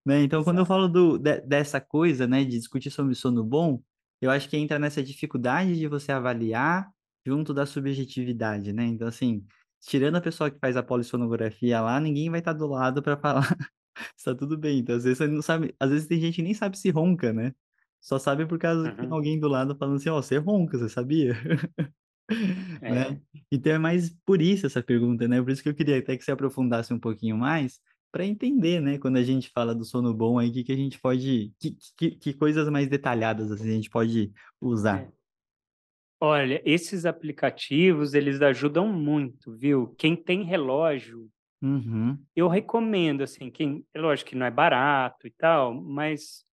né? Então, quando eu falo do, de- dessa coisa, né, de discutir sobre sono bom, eu acho que entra nessa dificuldade de você avaliar junto da subjetividade, né? Então, assim, tirando a pessoa que faz a polissonografia lá, ninguém vai estar do lado para falar se tá tudo bem. Então, às vezes você não sabe, às vezes tem gente que nem sabe se ronca, né? Só sabe por causa que tem Uhum. alguém do lado falando assim, ó, você ronca, você sabia? <laughs> É, Né? Então é mais por isso essa pergunta, né? Por isso que eu queria até que você aprofundasse um pouquinho mais, para entender, né? Quando a gente fala do sono bom aí, que, que a gente pode, que, que, que coisas mais detalhadas assim, a gente pode usar. é. Olha, esses aplicativos, eles ajudam muito, viu? Quem tem relógio, Uhum, eu recomendo, assim, quem, é lógico que não é barato e tal, mas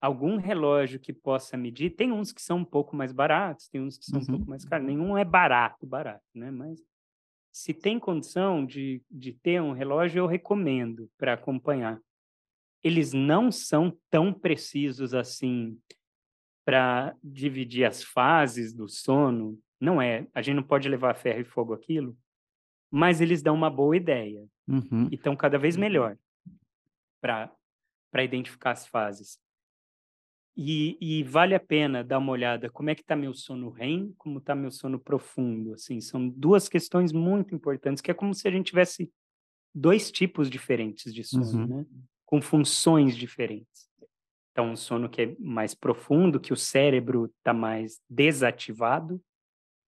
algum relógio que possa medir, tem uns que são um pouco mais baratos, tem uns que são um uhum, pouco mais caros, nenhum é barato, barato, né? Mas se tem condição de, de ter um relógio, eu recomendo para acompanhar. Eles não são tão precisos assim para dividir as fases do sono, não é. A gente não pode levar ferro e fogo aquilo, mas eles dão uma boa ideia uhum, e estão cada vez melhor para para identificar as fases. E, e vale a pena dar uma olhada como é que está meu sono REM, como está meu sono profundo. Assim, são duas questões muito importantes, que é como se a gente tivesse dois tipos diferentes de sono, uhum, né? Com funções diferentes. Então, um sono que é mais profundo, que o cérebro está mais desativado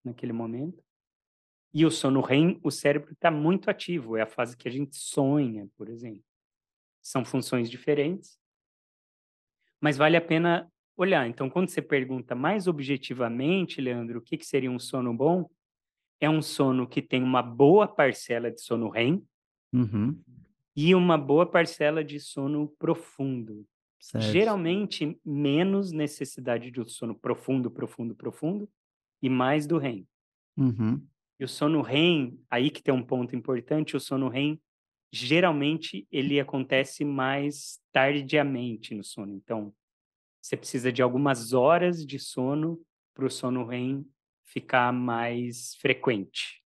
naquele momento. E o sono REM, o cérebro está muito ativo, é a fase que a gente sonha, por exemplo. São funções diferentes, mas vale a pena olhar. Então, quando você pergunta mais objetivamente, Leandro, o que, que seria um sono bom? É um sono que tem uma boa parcela de sono REM uhum, e uma boa parcela de sono profundo. certo. Geralmente, menos necessidade de um sono profundo, profundo, profundo, e mais do REM. Uhum, E o sono REM, aí que tem um ponto importante, o sono REM, geralmente, ele acontece mais tardiamente no sono. Então, você precisa de algumas horas de sono para o sono REM ficar mais frequente.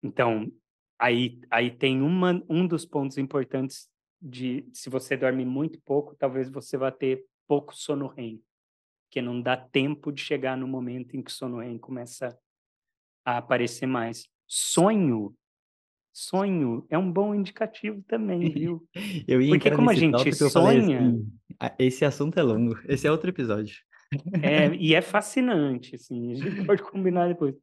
Então, aí, aí tem uma, um dos pontos importantes de se você dorme muito pouco, talvez você vá ter pouco sono REM, porque não dá tempo de chegar no momento em que o sono REM começa a aparecer mais. Sonho, sonho é um bom indicativo também, viu? <laughs> Eu ia Porque como a gente sonha, assim, "Ah, esse assunto é longo, <laughs> esse é outro episódio. é, e é fascinante, assim, a gente pode <laughs> combinar depois.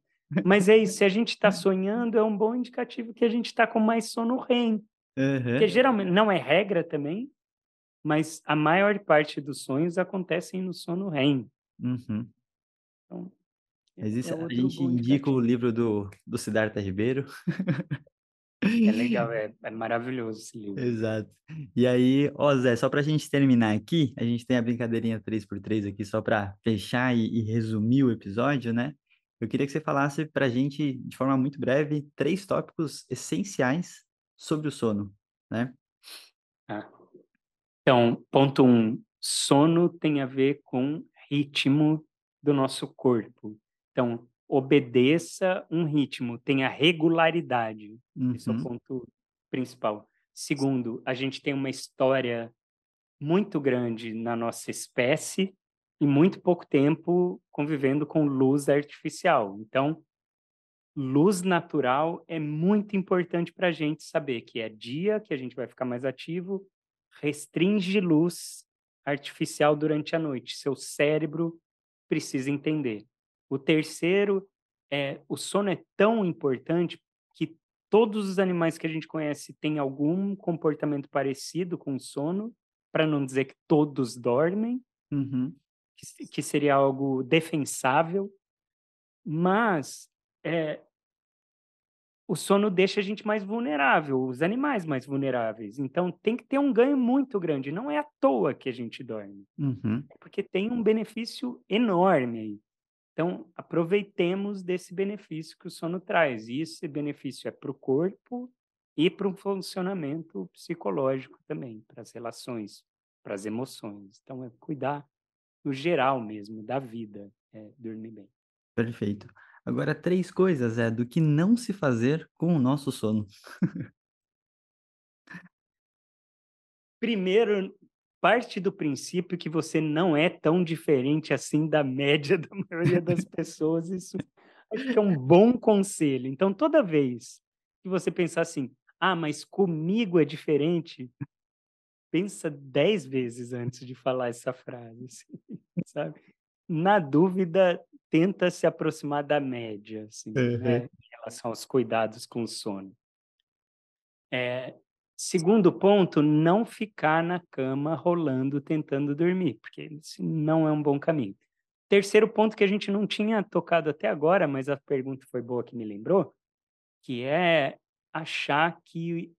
Mas é isso, se a gente está sonhando, é um bom indicativo que a gente está com mais sono REM. Porque Uhum, geralmente, não é regra também, mas a maior parte dos sonhos acontecem no sono REM. uhum. Então, Mas isso, é a gente indica o livro do, do Siddhartha Ribeiro. É legal, <laughs> é, é maravilhoso esse livro. Exato. E aí, ó Zé, só pra gente terminar aqui, a gente tem a brincadeirinha 3x3 aqui só pra fechar e, e resumir o episódio, né? Eu queria que você falasse pra gente, de forma muito breve, três tópicos essenciais sobre o sono, né? Ah. Então, ponto um, sono tem a ver com ritmo do nosso corpo. Então, obedeça um ritmo, tenha regularidade. Esse é o Uhum, ponto principal. Segundo, a gente tem uma história muito grande na nossa espécie e muito pouco tempo convivendo com luz artificial. Então, luz natural é muito importante para a gente saber que é dia que a gente vai ficar mais ativo, restringe luz artificial durante a noite. Seu cérebro precisa entender. O terceiro é o sono é tão importante que todos os animais que a gente conhece têm algum comportamento parecido com o sono, para não dizer que todos dormem. uhum, que, que seria algo defensável, mas é, o sono deixa a gente mais vulnerável, os animais mais vulneráveis. Então tem que ter um ganho muito grande. Não é à toa que a gente dorme, Uhum. é porque tem um benefício enorme aí. Então aproveitemos desse benefício que o sono traz. E esse benefício é para o corpo e para o funcionamento psicológico também, para as relações, para as emoções. Então é cuidar no geral mesmo da vida, é dormir bem. Perfeito. Agora, três coisas, é, do que não se fazer com o nosso sono. <laughs> Primeiro, parte do princípio que você não é tão diferente assim da média da maioria das pessoas. Isso acho que é um bom conselho. Então, toda vez que você pensar assim, ah, mas comigo é diferente, pensa dez vezes antes de falar essa frase, assim, sabe? Na dúvida, tenta se aproximar da média, assim, Uhum. né, em relação aos cuidados com o sono. É, segundo ponto, não ficar na cama rolando tentando dormir, porque isso não é um bom caminho. Terceiro ponto que a gente não tinha tocado até agora, mas a pergunta foi boa que me lembrou, que é achar que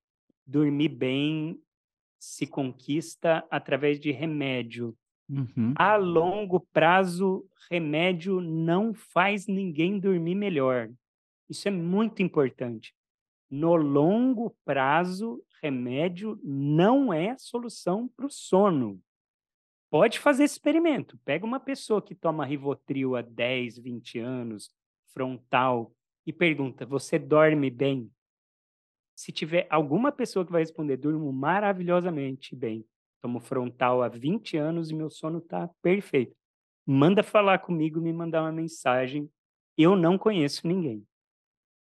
dormir bem se conquista através de remédio. Uhum. A longo prazo, remédio não faz ninguém dormir melhor. Isso é muito importante. No longo prazo, remédio não é solução para o sono. Pode fazer esse experimento. Pega uma pessoa que toma Rivotril há 10, 20 anos, frontal, e pergunta: você dorme bem? Se tiver alguma pessoa que vai responder, durmo maravilhosamente bem, tomo frontal há 20 anos e meu sono está perfeito. Manda falar comigo, me mandar uma mensagem. Eu não conheço ninguém.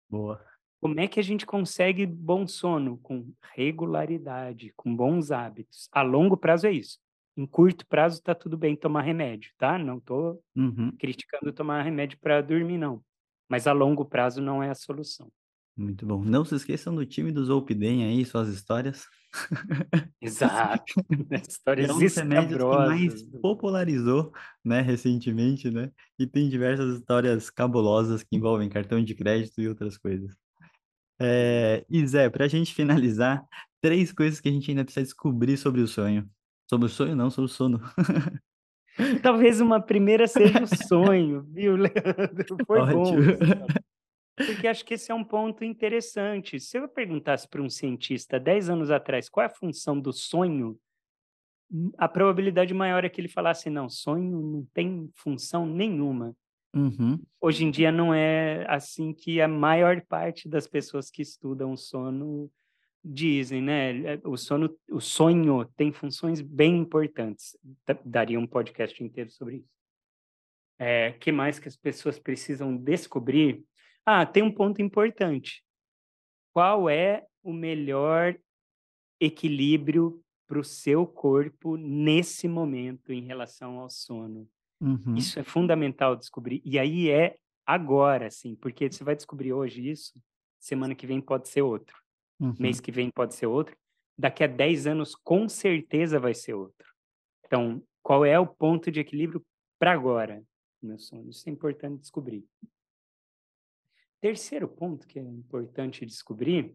Boa. Como é que a gente consegue bom sono? Com regularidade, com bons hábitos. A longo prazo é isso. Em curto prazo está tudo bem tomar remédio, tá? Não estou Uhum. criticando tomar remédio para dormir, não. Mas a longo prazo não é a solução. Muito bom. Não se esqueçam do time do Zolpidem aí, suas histórias. Exato. <laughs> Histórias é um dos remédios que mais popularizou, né, recentemente, né? E tem diversas histórias cabulosas que envolvem cartão de crédito e outras coisas. É, e Zé, pra gente finalizar, três coisas que a gente ainda precisa descobrir sobre o sonho. Sobre o sonho, não, sobre o sono. <laughs> Talvez uma primeira seja o sonho, viu, Leandro? <laughs> Foi bom. Ótimo. isso. <laughs> Porque acho que esse é um ponto interessante. Se eu perguntasse para um cientista 10 anos atrás qual é a função do sonho, a probabilidade maior é que ele falasse: não, sonho não tem função nenhuma. Uhum. Hoje em dia não é assim que a maior parte das pessoas que estudam sono dizem, né? É, O sono, o sonho tem funções bem importantes. Da- Daria um podcast inteiro sobre isso. É, que mais que as pessoas precisam descobrir? Ah, tem um ponto importante. Qual é o melhor equilíbrio para o seu corpo nesse momento em relação ao sono? Uhum. Isso é fundamental descobrir. E aí é agora, sim, porque você vai descobrir hoje isso, semana que vem pode ser outro, Uhum. mês que vem pode ser outro, daqui a 10 anos com certeza vai ser outro. Então, qual é o ponto de equilíbrio para agora, meu sono? Isso é importante descobrir. Terceiro ponto que é importante descobrir,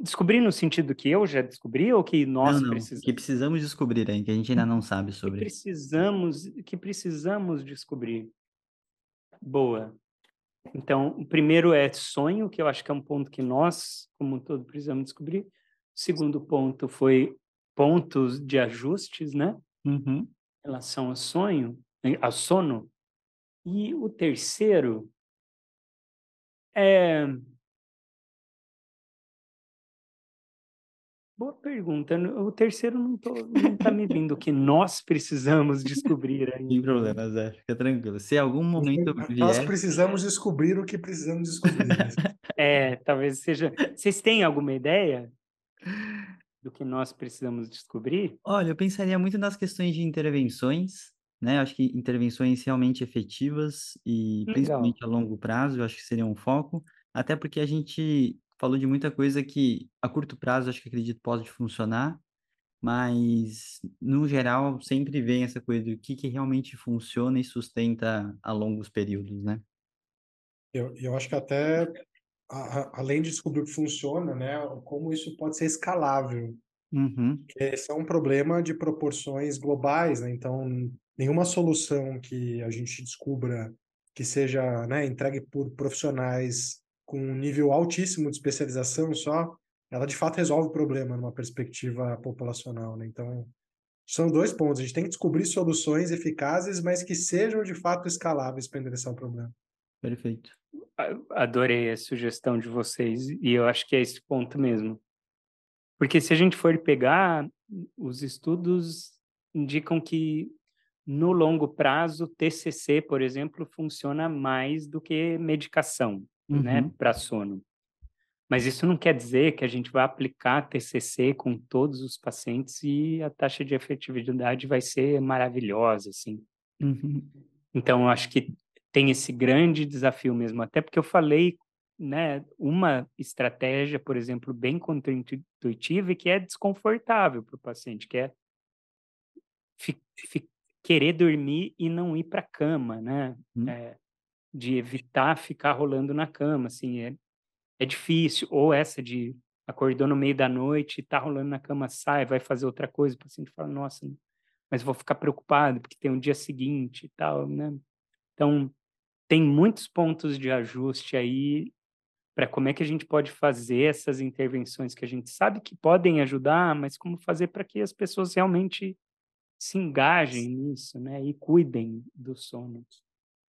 descobrir no sentido que eu já descobri ou que nós Não, não, precisamos? que precisamos descobrir aí, que a gente ainda não sabe que sobre. precisamos que precisamos descobrir. Boa. Então, o primeiro é sonho, que eu acho que é um ponto que nós, como um todo, precisamos descobrir. O segundo ponto foi pontos de ajustes, né, Uhum. em relação ao sonho, ao sono. E o terceiro é Boa pergunta. O terceiro não, tô, não tá me vindo o que nós precisamos descobrir <laughs> ainda. Sem problema, Zé, fica tranquilo. Se algum momento Nós vier, precisamos descobrir o que precisamos descobrir. né? <laughs> É, talvez seja. Vocês têm alguma ideia do que nós precisamos descobrir? olha, eu pensaria muito nas questões de intervenções, né? Acho que intervenções realmente efetivas e Legal. principalmente a longo prazo, eu acho que seria um foco, até porque a gente falou de muita coisa que a curto prazo acho que acredito pode funcionar, mas no geral sempre vem essa coisa do que, que realmente funciona e sustenta a longos períodos, né? Eu, eu acho que até, a, a, além de descobrir o que funciona, né, como isso pode ser escalável. Uhum. Esse é um problema de proporções globais, né? Então, nenhuma solução que a gente descubra que seja né, entregue por profissionais com um nível altíssimo de especialização só, ela de fato resolve o problema numa perspectiva populacional. Né? Então, são dois pontos. A gente tem que descobrir soluções eficazes, mas que sejam de fato escaláveis para endereçar o problema. Perfeito. Adorei a sugestão de vocês e eu acho que é esse ponto mesmo. Porque se a gente for pegar, os estudos indicam que no longo prazo, TCC, por exemplo, funciona mais do que medicação, uhum. né, para sono. Mas isso não quer dizer que a gente vai aplicar TCC com todos os pacientes e a taxa de efetividade vai ser maravilhosa, assim. Uhum. Então, eu acho que tem esse grande desafio mesmo, até porque eu falei, né, uma estratégia, por exemplo, bem contraintuitiva e que é desconfortável para o paciente, que é querer dormir e não ir para a cama, né? Hum. É, de evitar ficar rolando na cama, assim, é, é difícil. Ou essa de acordou no meio da noite tá rolando na cama, sai, vai fazer outra coisa, o paciente fala, nossa, mas vou ficar preocupado porque tem um dia seguinte e tal, né? Então, tem muitos pontos de ajuste aí para como é que a gente pode fazer essas intervenções que a gente sabe que podem ajudar, mas como fazer para que as pessoas realmente se engajem nisso, né? E cuidem do sono.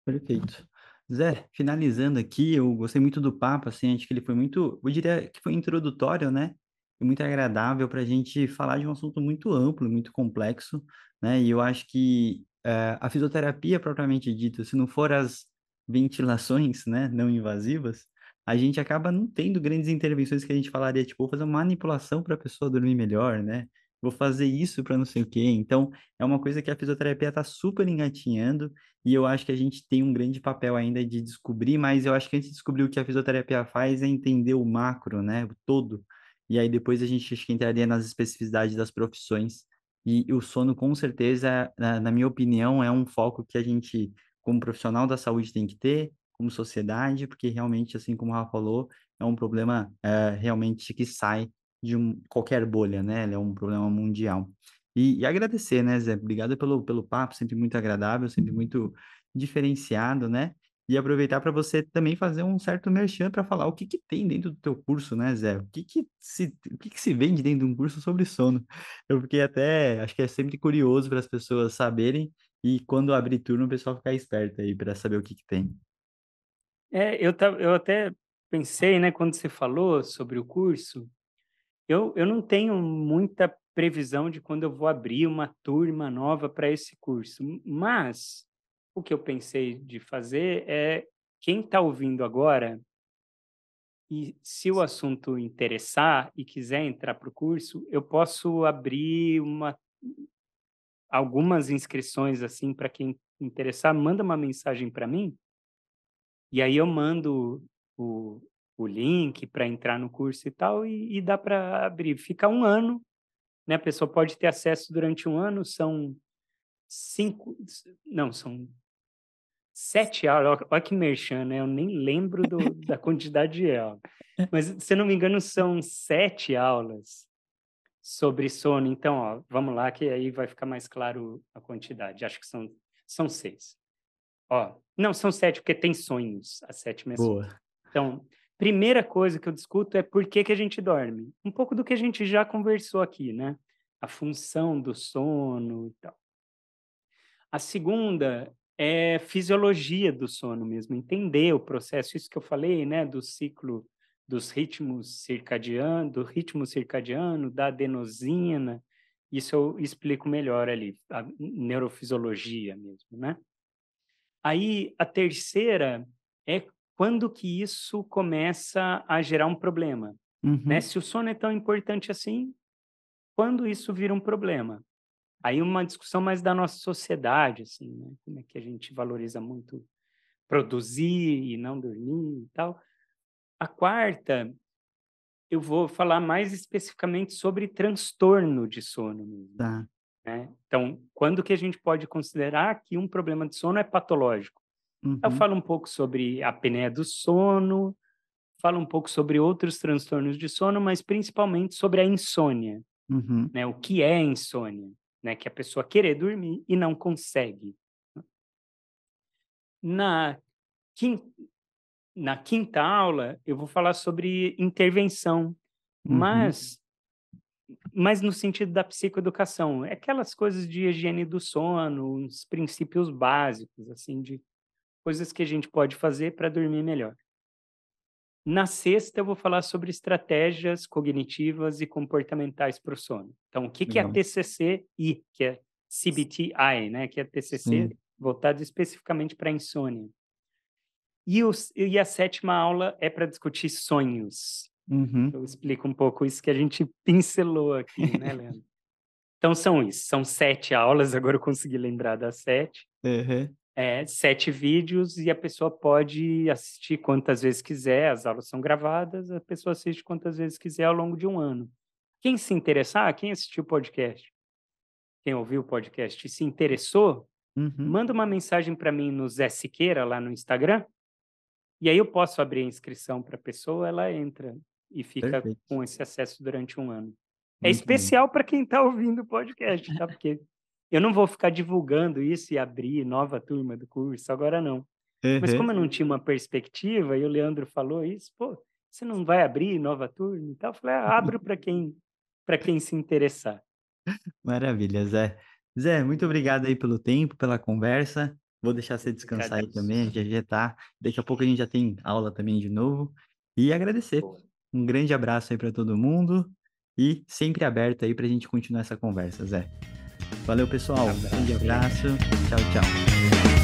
Perfeito. Zé, finalizando aqui, eu gostei muito do papo, assim, acho que ele foi muito, eu diria que foi introdutório, né? E muito agradável para a gente falar de um assunto muito amplo, muito complexo, né? E eu acho que uh, a fisioterapia propriamente dita, se não for as ventilações, né, não invasivas, a gente acaba não tendo grandes intervenções que a gente falaria, tipo, fazer uma manipulação para a pessoa dormir melhor, né? Vou fazer isso para não sei o quê. Então, é uma coisa que a fisioterapia está super engatinhando e eu acho que a gente tem um grande papel ainda de descobrir, mas eu acho que antes de descobrir o que a fisioterapia faz é entender o macro, né, o todo. E aí depois a gente acho que entraria nas especificidades das profissões. E o sono, com certeza, na, na minha opinião, é um foco que a gente, como profissional da saúde, tem que ter, como sociedade, porque realmente, assim como o Rafa falou, é um problema é, realmente que sai de um, qualquer bolha, né? Ele é um problema mundial. E, e, agradecer, né, Zé? Obrigado pelo, pelo papo, sempre muito agradável, sempre muito diferenciado, né? E aproveitar para você também fazer um certo merchan para falar o que, que tem dentro do teu curso, né, Zé? O que, que, se, o que, que se vende dentro de um curso sobre sono? Eu fiquei até, acho que é sempre curioso para as pessoas saberem e quando abrir turno o pessoal ficar esperto aí para saber o que, que tem. É, eu, eu até pensei, né, quando você falou sobre o curso, eu, eu não tenho muita previsão de quando eu vou abrir uma turma nova para esse curso, mas o que eu pensei de fazer é quem está ouvindo agora e se o assunto interessar e quiser entrar para o curso, eu posso abrir uma algumas inscrições assim para quem interessar, manda uma mensagem para mim e aí eu mando o, o link para entrar no curso e tal, e, e dá para abrir. Fica um ano, né? A pessoa pode ter acesso durante um ano, são cinco, não, são sete aulas. Olha que merchan, né? Eu nem lembro do, da <laughs> quantidade de aulas. Mas, se não me engano, são sete aulas sobre sono. Então, ó, vamos lá, que aí vai ficar mais claro a quantidade. Acho que são, são seis. Ó, não, são sete, porque tem sonhos, a sétima é Boa. Então, primeira coisa que eu discuto é por que, que a gente dorme. Um pouco do que a gente já conversou aqui, né? A função do sono e tal. A segunda é fisiologia do sono mesmo, entender o processo, isso que eu falei, né, do ciclo dos ritmos circadianos, do ritmo circadiano, da adenosina, isso eu explico melhor ali, a neurofisiologia mesmo, né? Aí a terceira é quando que isso começa a gerar um problema? Uhum. Né? Se o sono é tão importante assim, quando isso vira um problema? Aí uma discussão mais da nossa sociedade, assim, né? Como é que a gente valoriza muito produzir e não dormir e tal. A quarta eu vou falar mais especificamente sobre transtorno de sono mesmo. Tá. Né? Então, quando que a gente pode considerar que um problema de sono é patológico? Uhum. Eu falo um pouco sobre a apneia do sono, falo um pouco sobre outros transtornos de sono, mas principalmente sobre a insônia, Uhum. né? O que é insônia, né? Que a pessoa querer dormir e não consegue. Na quinta, na quinta aula, eu vou falar sobre intervenção, Uhum. mas mas no sentido da psicoeducação, é aquelas coisas de higiene do sono, os princípios básicos, assim, de coisas que a gente pode fazer para dormir melhor. Na sexta, eu vou falar sobre estratégias cognitivas e comportamentais para o sono. Então, o que, que é a Legal. TCC-I, que é CBT-I, né? Que é TCC Sim. voltado especificamente para insônia. E, os, e a sétima aula é para discutir sonhos. Uhum. Eu explico um pouco isso que a gente <laughs> pincelou aqui, né, Leandro? Então, são isso. São sete aulas, <laughs> agora eu consegui lembrar das sete. Uhum. É, sete vídeos e a pessoa pode assistir quantas vezes quiser, as aulas são gravadas, a pessoa assiste quantas vezes quiser ao longo de um ano. Quem se interessar, quem assistiu o podcast, quem ouviu o podcast e se interessou, Uhum. manda uma mensagem para mim no Zé Siqueira, lá no Instagram, e aí eu posso abrir a inscrição para a pessoa, ela entra e fica Perfeito. com esse acesso durante um ano. Muito É especial para quem está ouvindo o podcast, tá? Porque eu não vou ficar divulgando isso e abrir nova turma do curso, agora não. Mas Uhum. como eu não tinha uma perspectiva, e o Leandro falou isso, pô, você não vai abrir nova turma e tal? Eu falei, ah, abro para quem, para quem se interessar. Maravilha, Zé. Zé, muito obrigado aí pelo tempo, pela conversa. Vou deixar você descansar aí também, já já tá. Daqui a pouco a gente já tem aula também de novo. E agradecer. Boa. Um grande abraço aí para todo mundo e sempre aberto aí para a gente continuar essa conversa, Zé. Valeu, pessoal. Um Abraço. abraço. Tchau, tchau.